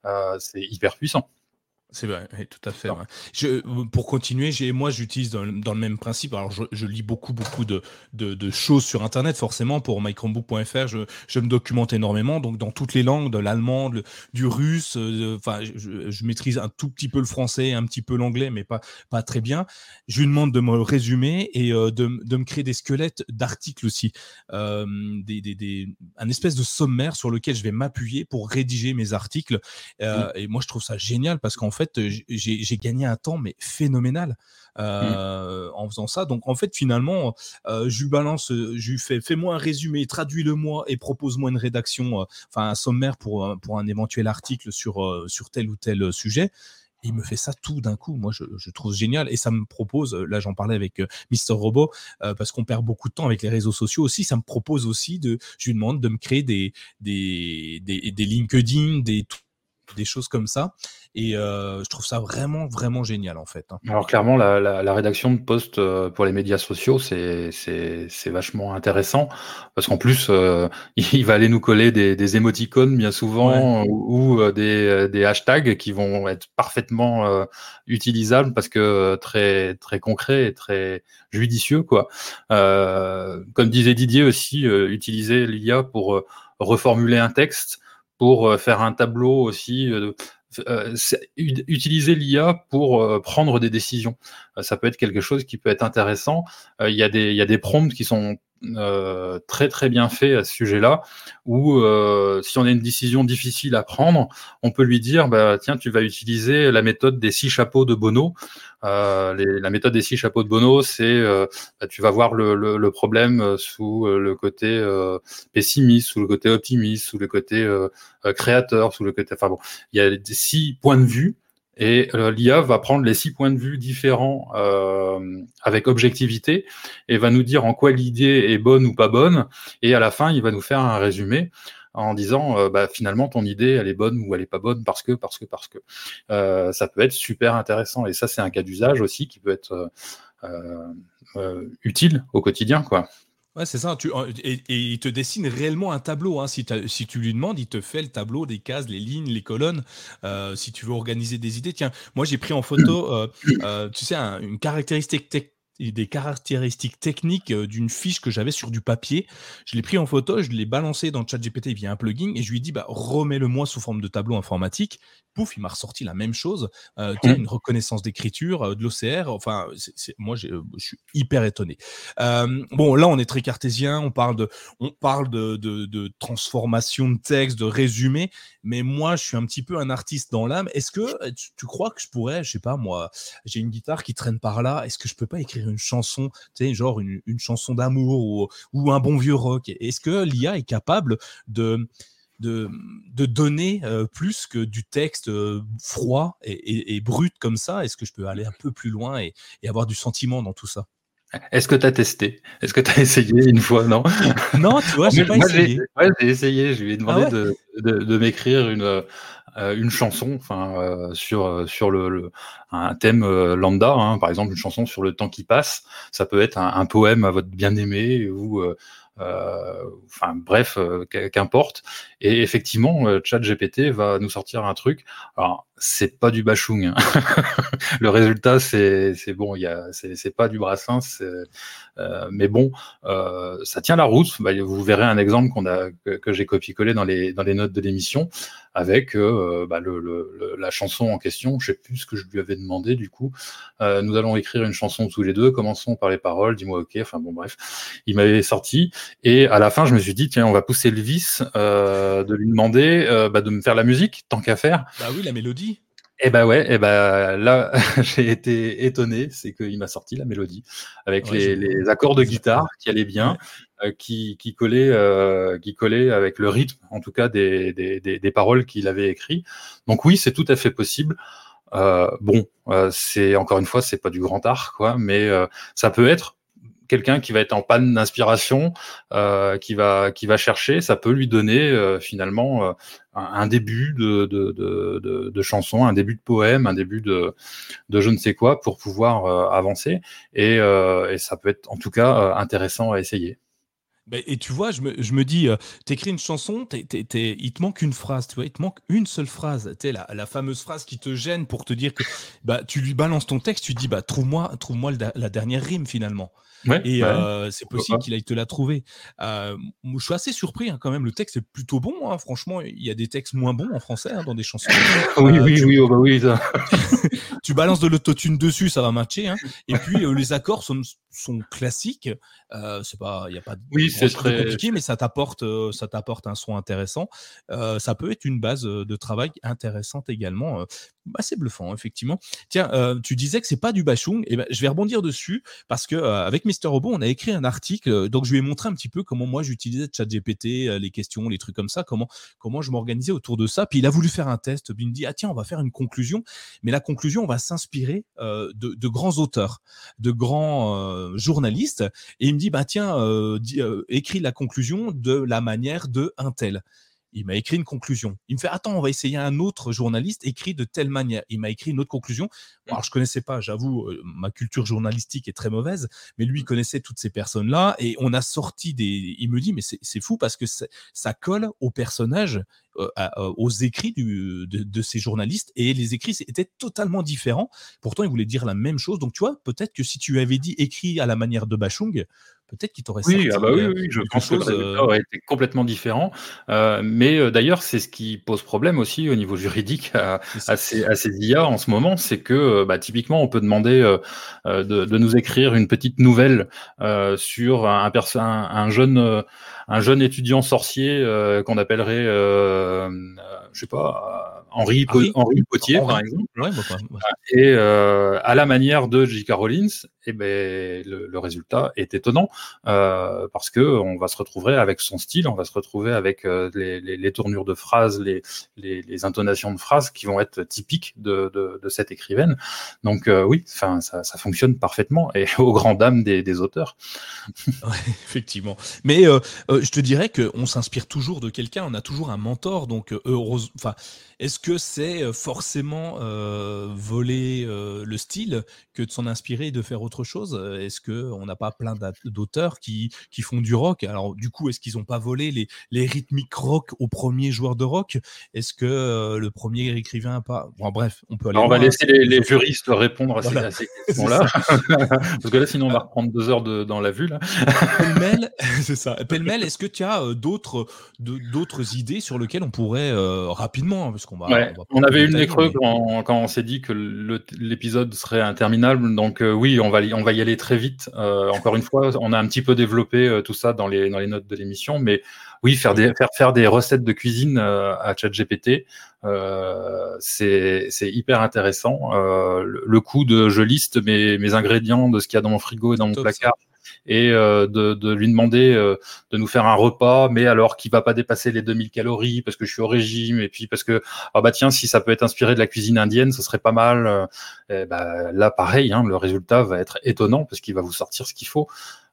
Euh, c'est hyper puissant. C'est vrai, tout à fait. Je, pour continuer, moi j'utilise dans, le même principe. Alors je, lis beaucoup, beaucoup de, de, choses sur Internet, forcément, pour mychromebook.fr. Je, je me documente énormément, donc dans toutes les langues, de l'allemand, du russe. Euh, enfin, je, maîtrise un tout petit peu le français, un petit peu l'anglais, mais pas, pas très bien. Je lui demande de me résumer et euh, de, de, me créer des squelettes d'articles aussi, euh, des, des, des, un espèce de sommaire sur lequel je vais m'appuyer pour rédiger mes articles. Et moi, je trouve ça génial parce qu'en fait, j'ai gagné un temps, mais phénoménal. Mmh. Euh, en faisant ça. Donc en fait finalement, euh, je lui balance, je lui fais fais-moi un résumé, traduis-le-moi et propose-moi une rédaction, euh, enfin un sommaire pour, pour un éventuel article sur, sur tel ou tel sujet. il me fait ça tout d'un coup. Moi, je, je, trouve génial. Et ça me propose, là, j'en parlais avec Mister Robot, parce qu'on perd beaucoup de temps avec les réseaux sociaux aussi. Ça me propose aussi de, je lui demande de me créer des, des, des, des LinkedIn, des des choses comme ça. Et euh, je trouve ça vraiment, vraiment génial en fait. Hein. Alors clairement, la, rédaction de posts euh, pour les médias sociaux, c'est vachement intéressant parce qu'en plus, euh, il va aller nous coller des, des émoticônes bien souvent ou, des, des, hashtags qui vont être parfaitement utilisables parce que très, très concrets et très judicieux. Quoi. comme disait Didier aussi, utiliser l'IA pour reformuler un texte pour euh, faire un tableau aussi. Euh, euh, utiliser l'IA pour prendre des décisions. ça peut être quelque chose qui peut être intéressant. Il y, a des, il y a des prompts qui sont euh, très très bien fait à ce sujet-là, où euh, si on a une décision difficile à prendre, on peut lui dire, bah, tiens, tu vas utiliser la méthode des six chapeaux de Bono. Euh, la méthode des six chapeaux de Bono, c'est bah, tu vas voir le, problème sous le côté pessimiste, sous le côté optimiste, sous le côté créateur, sous le côté... Enfin bon, il y a six points de vue et euh, l'IA va prendre les six points de vue différents euh, avec objectivité et va nous dire en quoi l'idée est bonne ou pas bonne. Et à la fin, il va nous faire un résumé en disant euh, bah, finalement ton idée elle est bonne ou elle est pas bonne parce que parce que parce que euh, ça peut être super intéressant et ça c'est un cas d'usage aussi qui peut être euh, utile au quotidien quoi. Ouais, c'est ça. Tu, et, il te dessine réellement un tableau. Hein. Si, si, tu lui demandes, il te fait le tableau des cases, les lignes, les colonnes. Euh, si tu veux organiser des idées, tiens, moi j'ai pris en photo, euh, euh, tu sais, une caractéristique des caractéristiques techniques d'une fiche que j'avais sur du papier. Je l'ai pris en photo, je l'ai balancé dans ChatGPT via un plugin et je lui ai dit bah, remets-le-moi sous forme de tableau informatique pouf, il m'a ressorti la même chose, euh, mmh. une reconnaissance d'écriture, euh, de l'OCR. Enfin, moi, euh, je suis hyper étonné. bon, là, on est très cartésien, on parle de, on parle de, de, transformation de texte, de résumé, mais moi, je suis un petit peu un artiste dans l'âme. Est-ce que tu, crois que je pourrais, je sais pas, moi, j'ai une guitare qui traîne par là, est-ce que je peux pas écrire une chanson, tu sais, genre une, chanson d'amour ou, un bon vieux rock. Est-ce que l'IA est capable de donner plus que du texte froid et, brut comme ça? Est-ce que je peux aller un peu plus loin et, avoir du sentiment dans tout ça? Est-ce que tu as testé? Est-ce que tu as essayé une fois Non? Non, tu vois, j'ai pas essayé. J'ai essayé. Je lui ai demandé ah de, de, m'écrire une, une chanson enfin, sur, sur le, un thème lambda, hein. par exemple une chanson sur le temps qui passe. Ça peut être un, un poème à votre bien-aimé ou euh, enfin bref, euh, qu'importe. Et effectivement, euh, ChatGPT va nous sortir un truc. Alors c'est pas du bashung. Hein. le résultat, c'est bon, c'est pas du brassin, euh, mais bon, euh, ça tient la route. Bah, vous verrez un exemple a que, que j'ai copié-collé dans les dans les notes de l'émission avec euh, bah, le, le, la chanson en question. Je sais plus ce que je lui avais demandé du coup. Euh, nous allons écrire une chanson tous les deux. Commençons par les paroles. Dis-moi ok. Enfin bon bref, il m'avait sorti et à la fin je me suis dit tiens on va pousser le vice euh, de lui demander euh, bah, de me faire la musique tant qu'à faire. Bah oui la mélodie. Et eh ben ouais, eh ben là j'ai été étonné, c'est qu'il m'a sorti la mélodie avec les, les, accords de guitare qui allaient bien, euh, qui, qui collaient, euh, qui collaient avec le rythme, en tout cas des, des, des, des paroles qu'il avait écrit. Donc oui, c'est tout à fait possible. Euh, bon, euh, c'est encore une fois, c'est pas du grand art, quoi, mais euh, ça peut être quelqu'un qui va être en panne d'inspiration, euh, qui va qui va chercher, ça peut lui donner euh, finalement euh, un, début de, de, de, de, chanson, un début de poème, un début de, de je ne sais quoi pour pouvoir avancer. Et, et, ça peut être en tout cas intéressant à essayer. Ben, et tu vois, je me, je me dis, t'écris une chanson, il te manque une phrase, tu vois, il te manque une seule phrase, tu la, la fameuse phrase qui te gêne pour te dire que bah, tu lui balances ton texte, tu dis, bah, trouve-moi trouve -moi la dernière rime finalement et euh, c'est possible qu'il aille te la trouver. Euh, je suis assez surpris hein, quand même. Le texte est plutôt bon. Hein. Franchement, il y a des textes moins bons en français hein, dans des chansons. oui, oui, oui, oh, bah oui, ça. tu balances de l'autotune dessus, ça va matcher. Et puis euh, les accords sont, sont classiques. Euh, c'est pas, il y a pas. Oui, c'est très compliqué, mais ça t'apporte, euh, ça t'apporte un son intéressant. Euh, ça peut être une base de travail intéressante également. Bah, c'est bluffant, effectivement. Tiens, tu disais que c'est pas du bashung. Et eh ben, je vais rebondir dessus parce que avec Mister Robot, on a écrit un article. Donc, je lui ai montré un petit peu comment moi j'utilisais ChatGPT, les questions, les trucs comme ça, comment comment je m'organisais autour de ça. Puis il a voulu faire un test. Puis il me dit ah tiens, on va faire une conclusion. Mais la conclusion, on va s'inspirer de, de, grands auteurs, de grands journalistes. Et il me dit bah tiens, euh, euh, écris la conclusion de la manière de un tel. Il m'a écrit une conclusion. Il me fait attends, on va essayer un autre journaliste écrit de telle manière. Il m'a écrit une autre conclusion. Alors je connaissais pas, j'avoue, euh, ma culture journalistique est très mauvaise, mais lui il connaissait toutes ces personnes-là et on a sorti des. Il me dit mais c'est fou parce que ça colle au personnage aux écrits du, de, de, ces journalistes et les écrits étaient totalement différents. Pourtant, ils voulaient dire la même chose. Donc, tu vois, peut-être que si tu avais dit écrit à la manière de Bachung, peut-être qu'il t'aurait oui, ah bah oui, oui, je pense que ça aurait été complètement différent. Euh, mais euh, d'ailleurs, c'est ce qui pose problème aussi au niveau juridique à, à, ces, à ces, IA en ce moment, c'est que euh, bah, typiquement, on peut demander de, de, nous écrire une petite nouvelle sur un, un, un, jeune, un jeune étudiant sorcier qu'on appellerait, je sais pas Henri, Henri, Potier, par exemple. Bah, et euh, à la manière de J.K. Rollins, eh ben, le, le, résultat est étonnant euh, parce que on va se retrouver avec son style, on va se retrouver avec euh, les, les, les, tournures de phrases, les, les, intonations de phrases qui vont être typiques de, de, de cette écrivaine. Donc euh, oui, enfin ça, ça, fonctionne parfaitement et aux grand dames des, des auteurs. Ouais, effectivement. Mais euh, je te dirais qu'on s'inspire toujours de quelqu'un, on a toujours un mentor, donc heureusement. Enfin, est-ce que c'est forcément euh, voler euh, le style que de s'en inspirer et de faire autre chose? Est-ce qu'on n'a pas plein d'auteurs qui, qui font du rock? Alors du coup, est-ce qu'ils n'ont pas volé les, les rythmiques rock aux premiers joueurs de rock? Est-ce que euh, le premier écrivain a pas bon, Bref, on peut aller. on va laisser les, les, juristes répondre à ces, questions-là, parce que là, sinon, on va reprendre deux heures de, dans la vue. Là. Pêle-mêle, c'est ça. Pêle-mêle, est-ce que tu as d'autres d'autres idées sur lesquelles on pourrait rapidement, hein, on, avait une des creux quand, on s'est dit que l'épisode serait interminable. Donc euh, oui, on va, on va y aller très vite. Euh, encore une fois, on a un petit peu développé euh, tout ça dans les, dans les notes de l'émission, mais oui, faire des, faire, faire des recettes de cuisine à ChatGPT, c'est hyper intéressant. le, coup de je liste mes, mes ingrédients de ce qu'il y a dans mon frigo et dans mon placard et de, de, lui demander de nous faire un repas, mais alors qui va pas dépasser les 2000 calories parce que je suis au régime et puis parce que ah bah tiens si ça peut être inspiré de la cuisine indienne, ce serait pas mal. bah, là pareil, hein, le résultat va être étonnant parce qu'il va vous sortir ce qu'il faut.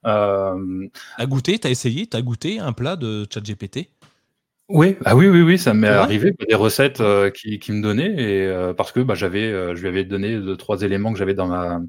Euh... T'as goûté, t'as essayé, t'as goûté un plat de ChatGPT? Oui, ah oui, oui, oui, ça m'est arrivé des recettes euh, qui, qui me donnaient et euh, parce que bah, j'avais, euh, je lui avais donné deux trois éléments que j'avais dans ma,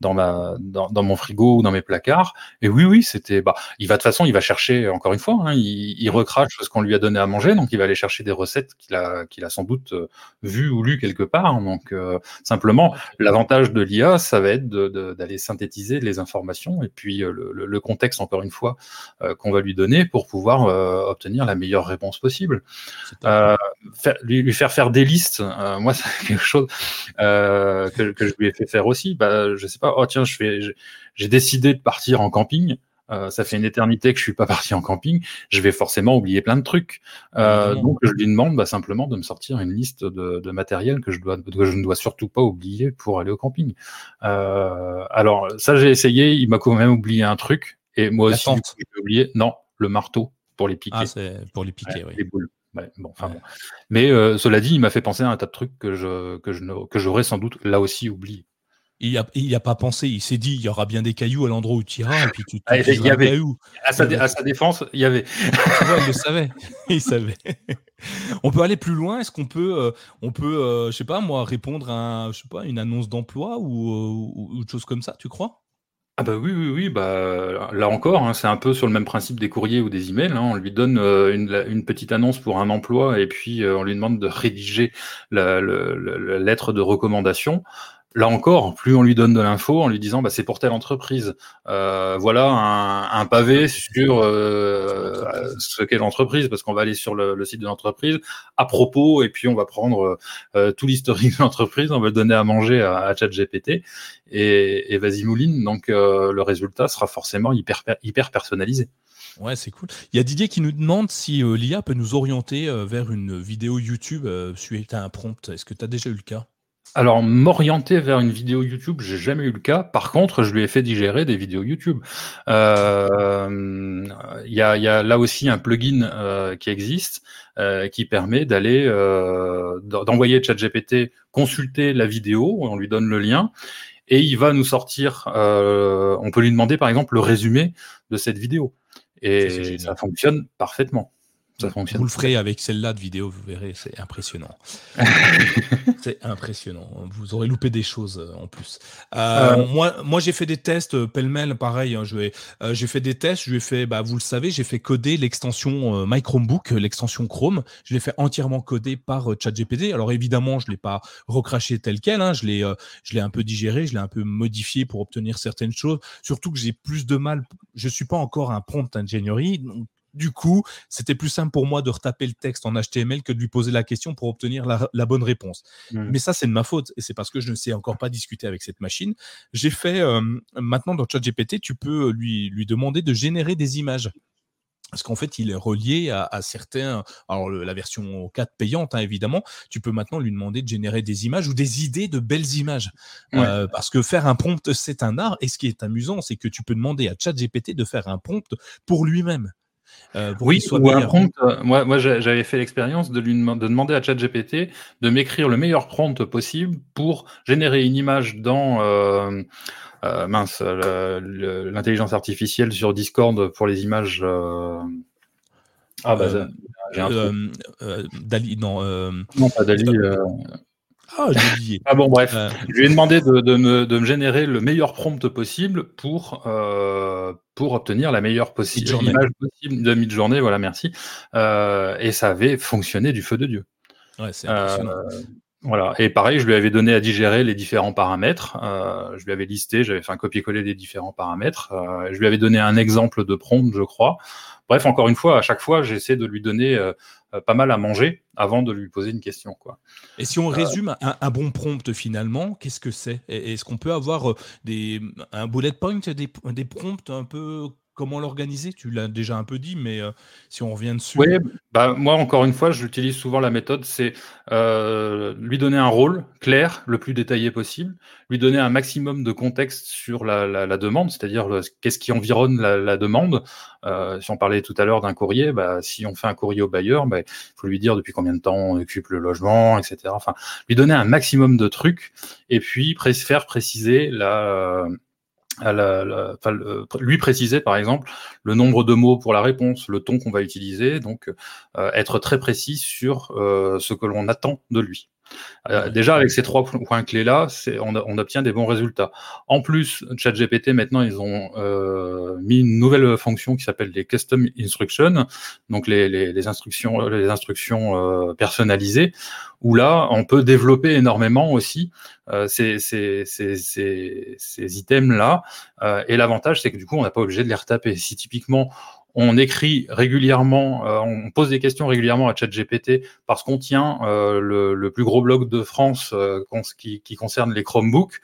dans ma, dans, dans, mon frigo ou dans mes placards. Et oui, oui, c'était, bah, il va de toute façon, il va chercher encore une fois, hein, il, il, recrache ce qu'on lui a donné à manger, donc il va aller chercher des recettes qu'il a, qu'il a sans doute vues ou lues quelque part. Donc simplement, l'avantage de l'IA, ça va être d'aller synthétiser les informations et puis le, le, contexte encore une fois qu'on va lui donner pour pouvoir obtenir la meilleure réponse possible. Euh, lui, faire faire des listes, euh, moi, c'est quelque chose euh, que, je lui ai fait faire aussi. Bah, je sais pas, oh tiens, je fais, j'ai décidé de partir en camping. ça fait une éternité que je suis pas parti en camping. Je vais forcément oublier plein de trucs. donc, je lui demande bah, simplement de me sortir une liste de, matériel que je, dois, que je ne dois surtout pas oublier pour aller au camping. alors, ça, j'ai essayé. Il m'a quand même oublié un truc. Et moi aussi, j'ai oublié. Non, le marteau pour les piquer. Ah, pour les piquer, oui. Les boules. bon, enfin bon. Mais euh, cela dit, il m'a fait penser à un tas de trucs que je que je que j'aurais sans doute là aussi oublié. Il n'y a, il a pas pensé, il s'est dit il y aura bien des cailloux à l'endroit où tu iras, et puis tu, ah, il y avait, à sa, à sa, défense, il y avait. il le savait, il savait. on peut aller plus loin, est-ce qu'on peut, euh, on peut euh, je sais pas moi, répondre à je sais pas, une annonce d'emploi ou, ou, autre chose comme ça, tu crois? Ah bah oui, oui, oui, bah là encore, hein, c'est un peu sur le même principe des courriers ou des emails. Hein. On lui donne euh, une, petite annonce pour un emploi et puis euh, on lui demande de rédiger la lettre de recommandation. Là encore, plus on lui donne de l'info en lui disant bah, c'est pour telle entreprise. Euh, voilà un, pavé sur euh, ce qu'est l'entreprise, parce qu'on va aller sur le, site de l'entreprise à propos, et puis on va prendre euh, tout l'historique de l'entreprise, on va le donner à manger à, à ChatGPT, et, et vas-y mouline. Donc le résultat sera forcément hyper, hyper personnalisé. Ouais, c'est cool. Il y a Didier qui nous demande si l'IA peut nous orienter vers une vidéo YouTube suite à un prompt. Est-ce que tu as déjà eu le cas? Alors, m'orienter vers une vidéo YouTube, j'ai jamais eu le cas. Par contre, je lui ai fait digérer des vidéos YouTube. Euh, il y, a, là aussi un plugin euh, qui existe euh, qui permet d'aller d'envoyer ChatGPT consulter la vidéo, on lui donne le lien et il va nous sortir. on peut lui demander par exemple le résumé de cette vidéo et ça fonctionne parfaitement. Vous le ferez avec celle-là de vidéo, vous verrez, c'est impressionnant. c'est impressionnant. Vous aurez loupé des choses euh, en plus. Euh, euh. Moi, moi j'ai fait des tests pêle-mêle, pareil. Hein, j'ai fait des tests. Je lui ai fait, bah, vous le savez, j'ai fait coder l'extension My Chromebook, l'extension Chrome. Je l'ai fait entièrement coder par ChatGPT. Alors évidemment, je l'ai pas recraché tel quel. Hein, je l'ai, un peu digéré, je l'ai un peu modifié pour obtenir certaines choses. Surtout que j'ai plus de mal. Je suis pas encore un prompt engineering, donc du coup, c'était plus simple pour moi de retaper le texte en HTML que de lui poser la question pour obtenir la, bonne réponse. Mmh. Mais ça, c'est de ma faute et c'est parce que je ne sais encore pas discuter avec cette machine. J'ai fait euh, maintenant dans ChatGPT, tu peux lui, lui demander de générer des images parce qu'en fait, il est relié à, certains. Alors, la version 4 payante, hein, évidemment, tu peux maintenant lui demander de générer des images ou des idées de belles images. Euh, parce que faire un prompt, c'est un art. Et ce qui est amusant, c'est que tu peux demander à ChatGPT de faire un prompt pour lui-même. Euh, oui, ou un prompt. Euh, moi, moi j'avais fait l'expérience de, lui de demander à ChatGPT de m'écrire le meilleur prompt possible pour générer une image dans euh, mince l'intelligence artificielle sur Discord pour les images. Ah bah j'ai un Dali, non. non, pas Dali. Ah, ah bon, bref. Je lui ai demandé de, me, de, me, générer le meilleur prompt possible pour, euh, pour obtenir la meilleure possible, image possible de mid-journée. Voilà, merci. Euh, et ça avait fonctionné du feu de Dieu. Ouais, c'est impressionnant. Euh, voilà. Et pareil, je lui avais donné à digérer les différents paramètres. Euh, je lui avais listé, j'avais fait un copier-coller des différents paramètres. Euh, je lui avais donné un exemple de prompt, je crois. Bref, encore une fois, à chaque fois, j'essaie de lui donner euh, euh, pas mal à manger avant de lui poser une question. Quoi. Et si on euh, résume un, bon prompt finalement, qu'est-ce que c'est? Est-ce qu'on peut avoir des, un bullet point, des, des prompts un peu comment l'organiser? Tu l'as déjà un peu dit, mais euh, si on revient dessus. Oui, bah, moi, encore une fois, j'utilise souvent la méthode c'est euh, lui donner un rôle clair, le plus détaillé possible, lui donner un maximum de contexte sur la, demande, c'est-à-dire qu'est-ce qui environne la, demande. Euh, si on parlait tout à l'heure d'un courrier, bah, si on fait un courrier au bailleur, bah, il faut lui dire depuis combien de temps on occupe le logement, etc. Enfin, lui donner un maximum de trucs et puis faire préciser la à la, lui préciser par exemple le nombre de mots pour la réponse, le ton qu'on va utiliser, donc euh, être très précis sur euh, ce que l'on attend de lui. Euh, déjà, avec ces trois points clés-là, on, on, obtient des bons résultats. En plus, ChatGPT, maintenant, ils ont euh, mis une nouvelle fonction qui s'appelle les Custom Instructions, donc les, les, les instructions, les instructions euh, personnalisées, où là, on peut développer énormément aussi euh, ces, ces, ces, ces items-là. Euh, et l'avantage, c'est que du coup, on n'a pas obligé de les retaper. Si typiquement, on écrit régulièrement, euh, on pose des questions régulièrement à ChatGPT parce qu'on tient euh, le, plus gros blog de France euh, qui, concerne les Chromebooks.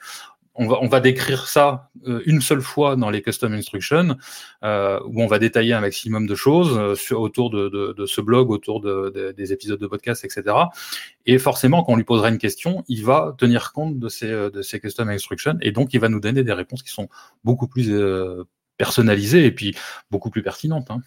On va, on va décrire ça une seule fois dans les custom instructions, où on va détailler un maximum de choses sur, autour de, ce blog, autour des épisodes de podcast, etc. Et forcément, quand on lui posera une question, il va tenir compte de ces, de ces custom instructions, et donc il va nous donner des réponses qui sont beaucoup plus personnalisée et puis beaucoup plus pertinente. Hein.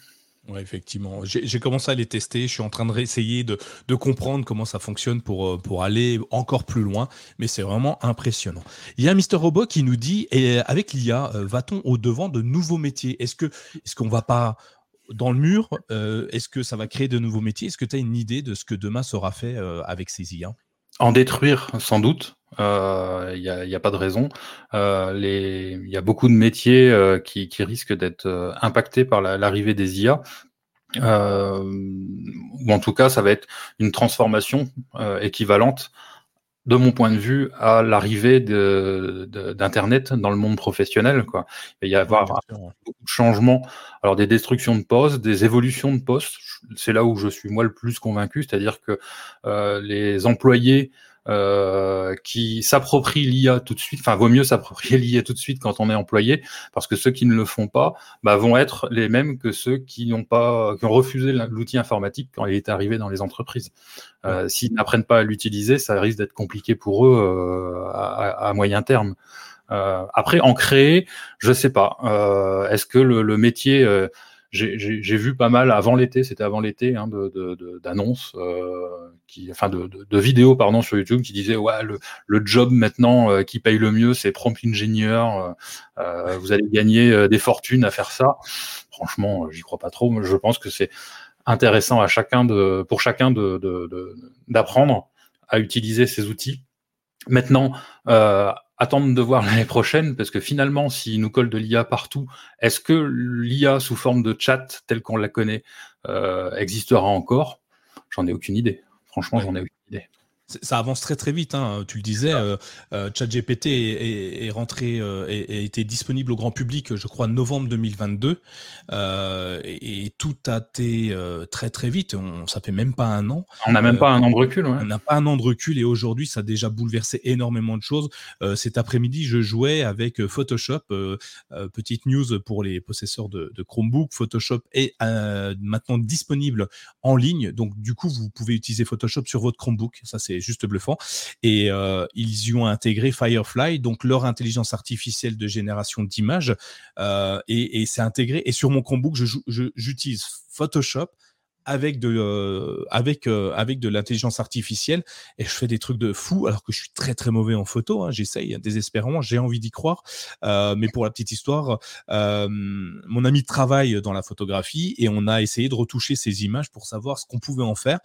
Effectivement. J'ai commencé à les tester. Je suis en train de réessayer de, de, comprendre comment ça fonctionne pour, euh, pour aller encore plus loin. Mais c'est vraiment impressionnant. Il y a Mister Robot qui nous dit et avec l'IA, euh, va-t-on au-devant de nouveaux métiers? Est-ce qu'on est qu'on va pas dans le mur euh, Est-ce que ça va créer de nouveaux métiers? Est-ce que tu as une idée de ce que demain sera fait avec ces IA En détruire, sans doute. Il euh, n'y a, pas de raison. Euh, Il y a beaucoup de métiers euh, qui, qui, risquent d'être euh, impactés par l'arrivée des IA. Euh, ou en tout cas, ça va être une transformation équivalente de mon point de vue, à l'arrivée d'Internet dans le monde professionnel. Quoi. Il va y avoir beaucoup de changements, alors des destructions de postes, des évolutions de postes. C'est là où je suis moi le plus convaincu, c'est-à-dire que euh, les employés euh, qui s'approprient l'IA tout de suite, enfin vaut mieux s'approprier l'IA tout de suite quand on est employé, parce que ceux qui ne le font pas bah, vont être les mêmes que ceux qui n'ont pas, qui ont refusé l'outil informatique quand il est arrivé dans les entreprises. Euh, S'ils n'apprennent pas à l'utiliser, ça risque d'être compliqué pour eux euh, à, à, moyen terme. Euh, après, en créer, je sais pas. Euh, est-ce que le, le métier j'ai vu pas mal avant l'été, c'était avant l'été, hein, d'annonces, de, de, euh, qui, enfin de, de, vidéos pardon sur YouTube qui disaient ouais le, le job maintenant euh, qui paye le mieux c'est prompt ingénieur, euh, euh, vous allez gagner des fortunes à faire ça. Franchement, j'y crois pas trop. Je pense que c'est intéressant à chacun de, pour chacun de d'apprendre à utiliser ces outils. Maintenant, euh, attendre de voir l'année prochaine, parce que finalement, s'il nous colle de l'IA partout, est-ce que l'IA sous forme de chat, telle qu'on la connaît, euh, existera encore? J'en ai aucune idée. Franchement, j'en ai aucune idée ça avance très très vite. Hein. Tu le disais, euh, euh ChatGPT est, est, rentré euh, et, été disponible au grand public, je crois, novembre 2022, euh, et, tout a été euh, très très vite. On, ça fait même pas un an. On n'a même pas un an de recul. Ouais. On n'a pas un an de recul, et aujourd'hui, ça a déjà bouleversé énormément de choses. cet après-midi, je jouais avec Photoshop. petite news pour les possesseurs de, de Chromebook. Photoshop est maintenant disponible en ligne, donc du coup, vous pouvez utiliser Photoshop sur votre Chromebook. Ça, c'est juste bluffant. Et euh, ils y ont intégré Firefly, donc leur intelligence artificielle de génération d'images, euh, et, c'est intégré. Et sur mon Chromebook, j'utilise Photoshop avec de euh, avec avec de l'intelligence artificielle et je fais des trucs de fou alors que je suis très très mauvais en photo hein, j'essaye désespérément j'ai envie d'y croire mais pour la petite histoire mon ami travaille dans la photographie et on a essayé de retoucher ces images pour savoir ce qu'on pouvait en faire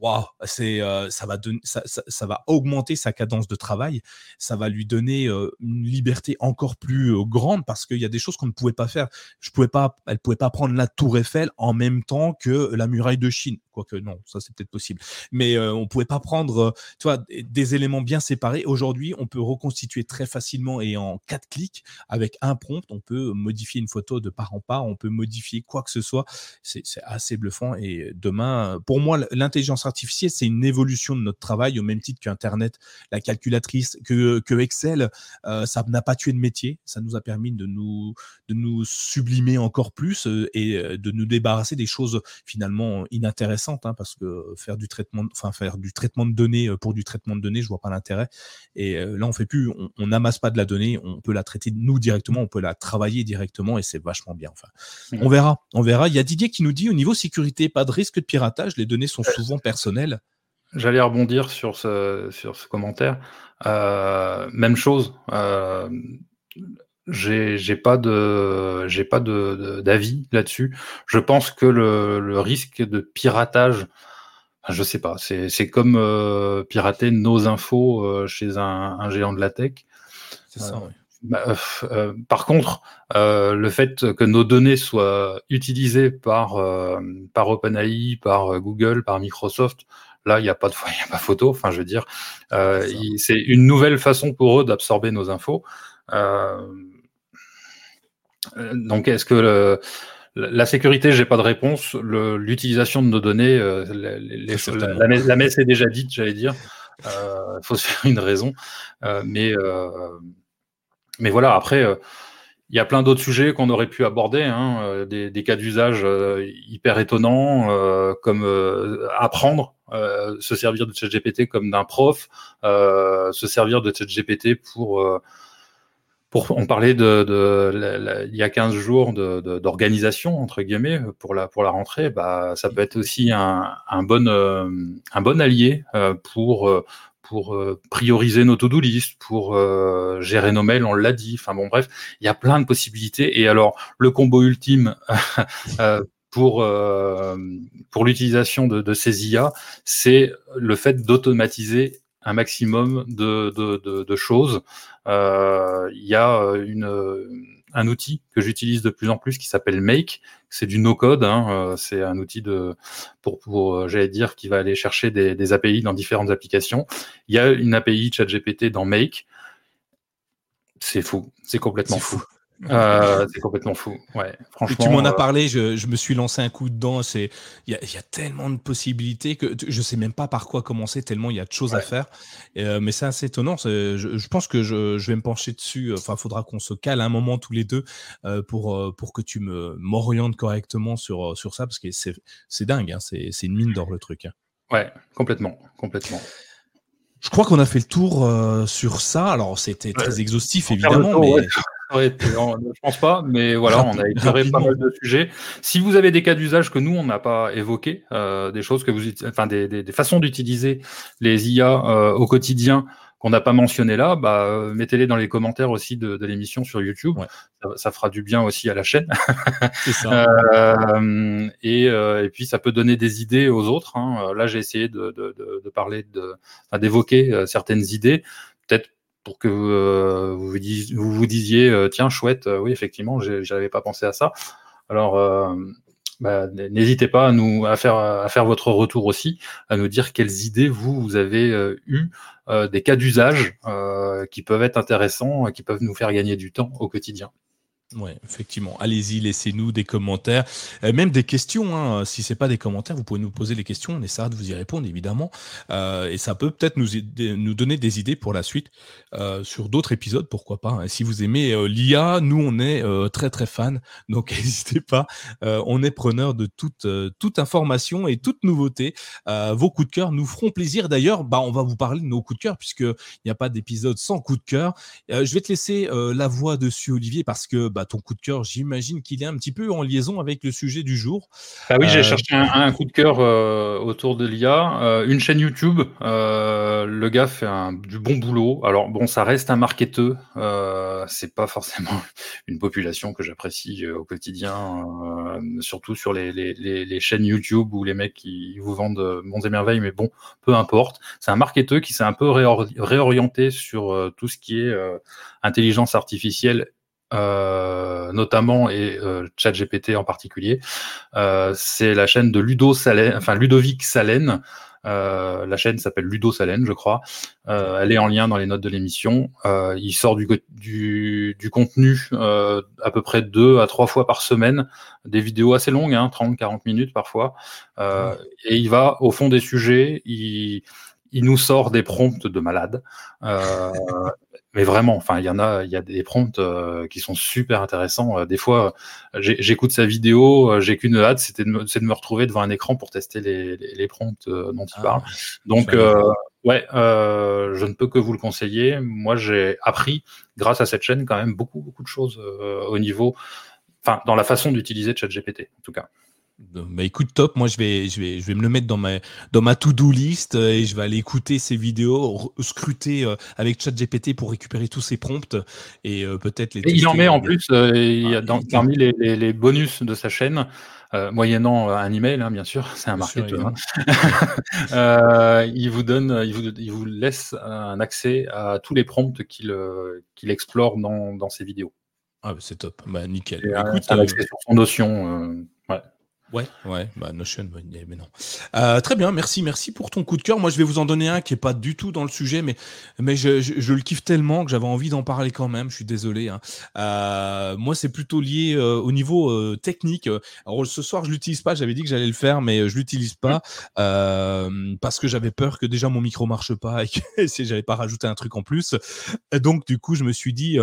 waouh, c'est ça va ça, va augmenter sa cadence de travail, ça va lui donner une liberté encore plus grande parce qu'il y a des choses qu'on ne pouvait pas faire. Je pouvais pas, elle pouvait pas prendre la Tour Eiffel en même temps que la muraille de Chine quoique non, ça c'est peut-être possible. Mais euh, on pouvait pas prendre, vois, des éléments bien séparés. Aujourd'hui, on peut reconstituer très facilement et en quatre clics avec un prompt, on peut modifier une photo de part en part, on peut modifier quoi que ce soit. C'est assez bluffant. Et demain, pour moi, l'intelligence artificielle, c'est une évolution de notre travail au même titre qu'Internet, la calculatrice, que, que Excel. ça n'a pas tué de métier, ça nous a permis de nous, de nous sublimer encore plus et de nous débarrasser des choses finalement inintéressantes, hein, parce que faire du traitement, enfin faire du traitement de données pour du traitement de données, je vois pas l'intérêt. Et là, on fait plus, on n'amasse pas de la donnée, on peut la traiter nous directement, on peut la travailler directement et c'est vachement bien. Enfin, mmh. on verra, on verra. Il y a Didier qui nous dit au niveau sécurité, pas de risque de piratage, les données sont souvent personnelles. J'allais rebondir sur ce, sur ce commentaire. Euh, même chose. Euh, j'ai pas de j'ai pas de d'avis là-dessus. Je pense que le, le, risque de piratage, je sais pas, c'est comme euh, pirater nos infos euh, chez un, un, géant de la tech. C'est ça. Oui. Bah, euh, par contre, le fait que nos données soient utilisées par par OpenAI, par Google, par Microsoft, là il n'y a pas de il a pas photo. Enfin, je veux dire, c'est une nouvelle façon pour eux d'absorber nos infos. Euh, donc, est-ce que la sécurité, j'ai pas de réponse. L'utilisation de nos données, euh, la, messe est déjà dite, j'allais dire. Il euh, faut se faire une raison. mais, mais voilà, après, il y a plein d'autres sujets qu'on aurait pu aborder, hein, des, cas d'usage hyper étonnants, comme apprendre, se servir de ChatGPT comme d'un prof, se servir de ChatGPT pour on parlait de, il y a 15 jours d'organisation entre guillemets pour la pour la rentrée bah ça peut être aussi un, bon euh, un bon allié euh, pour euh, pour prioriser nos to-do list, pour gérer nos mails, on l'a dit. Enfin bon, bref, il y a plein de possibilités. Et alors, le combo ultime pour pour l'utilisation de, de, ces IA, c'est le fait d'automatiser un maximum de, de, de, choses. Euh, il y a euh, une, un outil que j'utilise de plus en plus qui s'appelle Make. C'est du no-code. Hein, euh, c'est un outil de pour, pour j'allais dire qui va aller chercher des, des, API dans différentes applications. Il y a une API ChatGPT dans Make. C'est fou. C'est complètement fou. Euh, c'est complètement fou. Ouais, franchement. tu m'en as euh, parlé, je, je, me suis lancé un coup dedans. C'est, il y a, y a, tellement de possibilités que je sais même pas par quoi commencer tellement il y a de choses à faire. Euh, mais c'est assez étonnant. Je, je, pense que je, je, vais me pencher dessus. Enfin, faudra qu'on se cale un moment tous les deux euh, pour pour que tu me m'orientes correctement sur sur ça parce que c'est c'est dingue. Hein, c'est une mine d'or le truc. Hein. Ouais, complètement, complètement. Je crois qu'on a fait le tour euh, sur ça. Alors, c'était très exhaustif, évidemment, mais Ouais, je pense pas, mais voilà, on a éclairé pas mal de sujets. Si vous avez des cas d'usage que nous on n'a pas évoqués, euh, des choses que vous, enfin des, des, des façons d'utiliser les IA euh, au quotidien qu'on n'a pas mentionné là, bah, euh, mettez-les dans les commentaires aussi de, de l'émission sur YouTube. Ça, ça, fera du bien aussi à la chaîne. Ça. euh, et, euh, et, puis ça peut donner des idées aux autres. Hein. Là, j'ai essayé de, de, de, parler, de, d'évoquer certaines idées. Peut-être pour que euh, vous, vous, disiez, euh, tiens chouette euh, oui effectivement j'avais pas pensé à ça alors bah, n'hésitez pas à nous à faire à faire votre retour aussi à nous dire quelles idées vous vous avez eu des cas d'usage qui peuvent être intéressants qui peuvent nous faire gagner du temps au quotidien oui, effectivement. Allez-y, laissez-nous des commentaires, euh, même des questions. Hein. Si c'est pas des commentaires, vous pouvez nous poser les questions. On essaiera de vous y répondre, évidemment. Euh, et ça peut peut-être nous, nous donner des idées pour la suite euh, sur d'autres épisodes, pourquoi pas. Hein. Si vous aimez l'IA, nous on est très très fans, donc n'hésitez pas. on est preneur de toute toute information et toute nouveauté. vos coups de cœur nous feront plaisir. D'ailleurs, bah on va vous parler de nos coups de cœur puisque il n'y a pas d'épisode sans coup de cœur. je vais te laisser la voix dessus, Olivier, parce que bah, ton coup de cœur, j'imagine qu'il est un petit peu en liaison avec le sujet du jour. Ah oui, j'ai euh, cherché un, coup de cœur euh, autour de l'IA. Euh, une chaîne YouTube, le gars fait un, du bon boulot. Alors bon, ça reste un marketeur. c'est pas forcément une population que j'apprécie au quotidien, surtout sur les, les, les, chaînes YouTube où les mecs qui vous vendent bons et merveilles, mais bon, peu importe. C'est un marketeur qui s'est un peu réorienté sur tout ce qui est intelligence artificielle notamment et ChatGPT en particulier. c'est la chaîne de Ludo Salen, enfin Ludovic Salen, euh, la chaîne s'appelle Ludo Salen, je crois. Euh, elle est en lien dans les notes de l'émission. Euh, il sort du, du, contenu à peu près deux à trois fois par semaine, des vidéos assez longues, hein, 30-40 minutes parfois. et il va au fond des sujets. Il, il nous sort des prompts de malade. Mais vraiment, enfin, il y en a, il y a des prompts qui sont super intéressants. des fois, j'écoute sa vidéo, j'ai qu'une hâte, c'est de, de, me retrouver devant un écran pour tester les, les, prompts dont il ah, parle. Donc, ouais, je ne peux que vous le conseiller. Moi, j'ai appris, grâce à cette chaîne, quand même beaucoup, beaucoup de choses au niveau, enfin, dans la façon d'utiliser ChatGPT, en tout cas. Bah écoute top, moi je vais je vais je vais me le mettre dans ma dans ma to-do list euh, et je vais aller écouter ces vidéos, scruter euh, avec ChatGPT pour récupérer tous ces prompts et euh, peut-être les. il en met en plus il y a dans, parmi les, les, bonus de sa chaîne. moyennant un email, hein, bien sûr, c'est un marketeur. Hein. il vous donne, il vous, il vous laisse un accès à tous les prompts qu'il qu'il explore dans, dans ses vidéos. Ah, bah, c'est top, bah, nickel. écoute, un accès sur son notion. ouais. Ouais, ouais, bah Notion, mais non. Euh, très bien, merci, merci pour ton coup de cœur. Moi, je vais vous en donner un qui est pas du tout dans le sujet, mais mais je, je, le kiffe tellement que j'avais envie d'en parler quand même. Je suis désolé. Hein. Euh, moi, c'est plutôt lié euh, au niveau euh, technique. Alors ce soir, je l'utilise pas. J'avais dit que j'allais le faire, mais je l'utilise pas euh, parce que j'avais peur que déjà mon micro marche pas et que si j'avais pas rajouté un truc en plus. Et donc, du coup, je me suis dit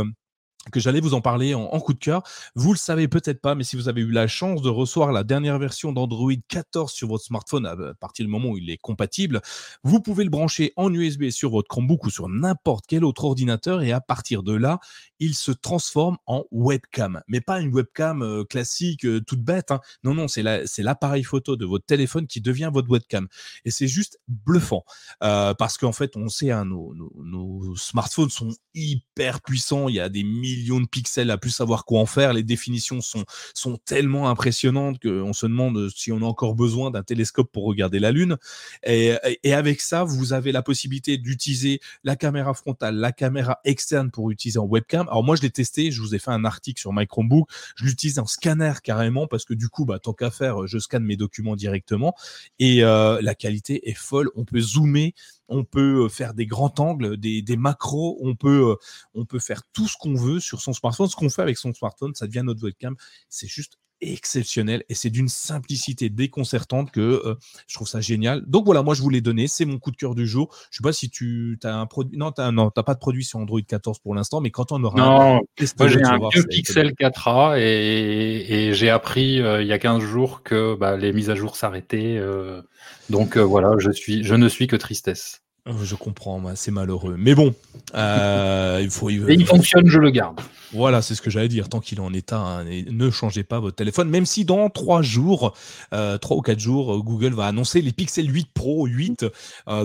que j'allais vous en parler en, coup de cœur. Vous le savez peut-être pas, mais si vous avez eu la chance de recevoir la dernière version d'Android 14 sur votre smartphone à partir du moment où il est compatible, vous pouvez le brancher en USB sur votre Chromebook ou sur n'importe quel autre ordinateur et à partir de là, il se transforme en webcam. Mais pas une webcam euh, classique, euh, toute bête. Hein. Non, non, c'est l'appareil photo de votre téléphone qui devient votre webcam. Et c'est juste bluffant. Euh, parce qu'en fait, on sait, hein, nos, nos, smartphones sont hyper puissants. Il y a des millions de pixels à plus savoir quoi en faire. Les définitions sont, sont tellement impressionnantes qu'on se demande si on a encore besoin d'un télescope pour regarder la Lune. Et, avec ça, vous avez la possibilité d'utiliser la caméra frontale, la caméra externe pour utiliser en webcam alors moi, je l'ai testé, je vous ai fait un article sur My Chromebook. Je l'utilise en scanner carrément parce que du coup, bah, tant qu'à faire, je scanne mes documents directement et euh, la qualité est folle. On peut zoomer, on peut faire des grands angles, des, macros, on peut, on peut faire tout ce qu'on veut sur son smartphone. Ce qu'on fait avec son smartphone, ça devient notre webcam. C'est juste exceptionnel et c'est d'une simplicité déconcertante que euh, je trouve ça génial. Donc voilà, moi je vous l'ai donné, c'est mon coup de cœur du jour. Je sais pas si tu as un produit, non, tu non, pas de produit sur Android 14 pour l'instant, mais quand on aura non, moi j'ai un vieux Pixel 4a et, j'ai appris euh, il y a 15 jours que bah, les mises à jour s'arrêtaient. Euh, donc voilà, je suis, je ne suis que tristesse. Oh, je comprends, c'est malheureux. Mais bon, euh, il faut. Il, Et il fonctionne, je le garde. Voilà, c'est ce que j'allais dire. Tant qu'il est en état, hein, ne changez pas votre téléphone. Même si dans trois jours, euh, trois ou quatre jours, euh, Google va annoncer les Pixel 8 Pro, 8,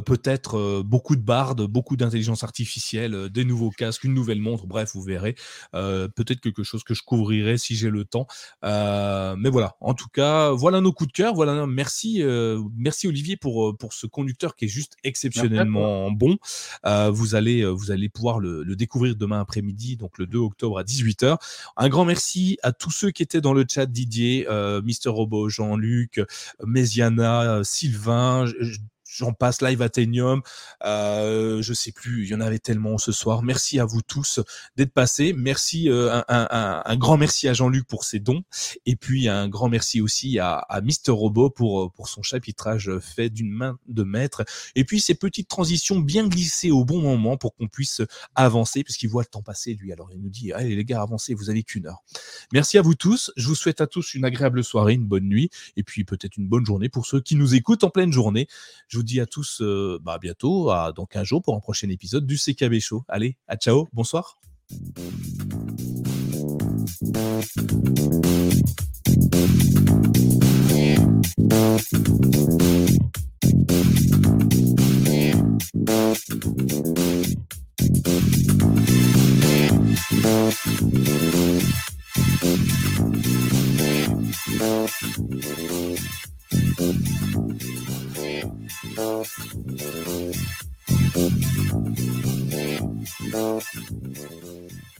peut-être beaucoup de bardes, beaucoup d'intelligence artificielle, des nouveaux casques, une nouvelle montre. Bref, vous verrez. peut-être quelque chose que je couvrirai si j'ai le temps. mais voilà. En tout cas, voilà nos coups de cœur. Voilà. Merci, merci Olivier pour pour ce conducteur qui est juste exceptionnel bon. Euh, vous allez euh, vous allez pouvoir le, découvrir demain après-midi, donc le 2 octobre à 18h. Un grand merci à tous ceux qui étaient dans le chat, Didier, euh, Mister Robot, Jean-Luc, Méziana, Sylvain j'en passe, Live Athenium, euh, je sais plus, il y en avait tellement ce soir. Merci à vous tous d'être passés. Merci, euh, un, grand merci à Jean-Luc pour ses dons, et puis un grand merci aussi à, à Mister Robot pour pour son chapitrage fait d'une main de maître, et puis ces petites transitions bien glissées au bon moment pour qu'on puisse avancer, puisqu'il voit le temps passer lui. Alors il nous dit, allez les gars, avancez, vous avez qu'une heure. Merci à vous tous. Je vous souhaite à tous une agréable soirée, une bonne nuit, et puis peut-être une bonne journée pour ceux qui nous écoutent en pleine journée. Je vous à tous euh, bah, bientôt, à dans 15 jours pour un prochain épisode du CKB Show. Allez, à ciao, bonsoir. Thank you.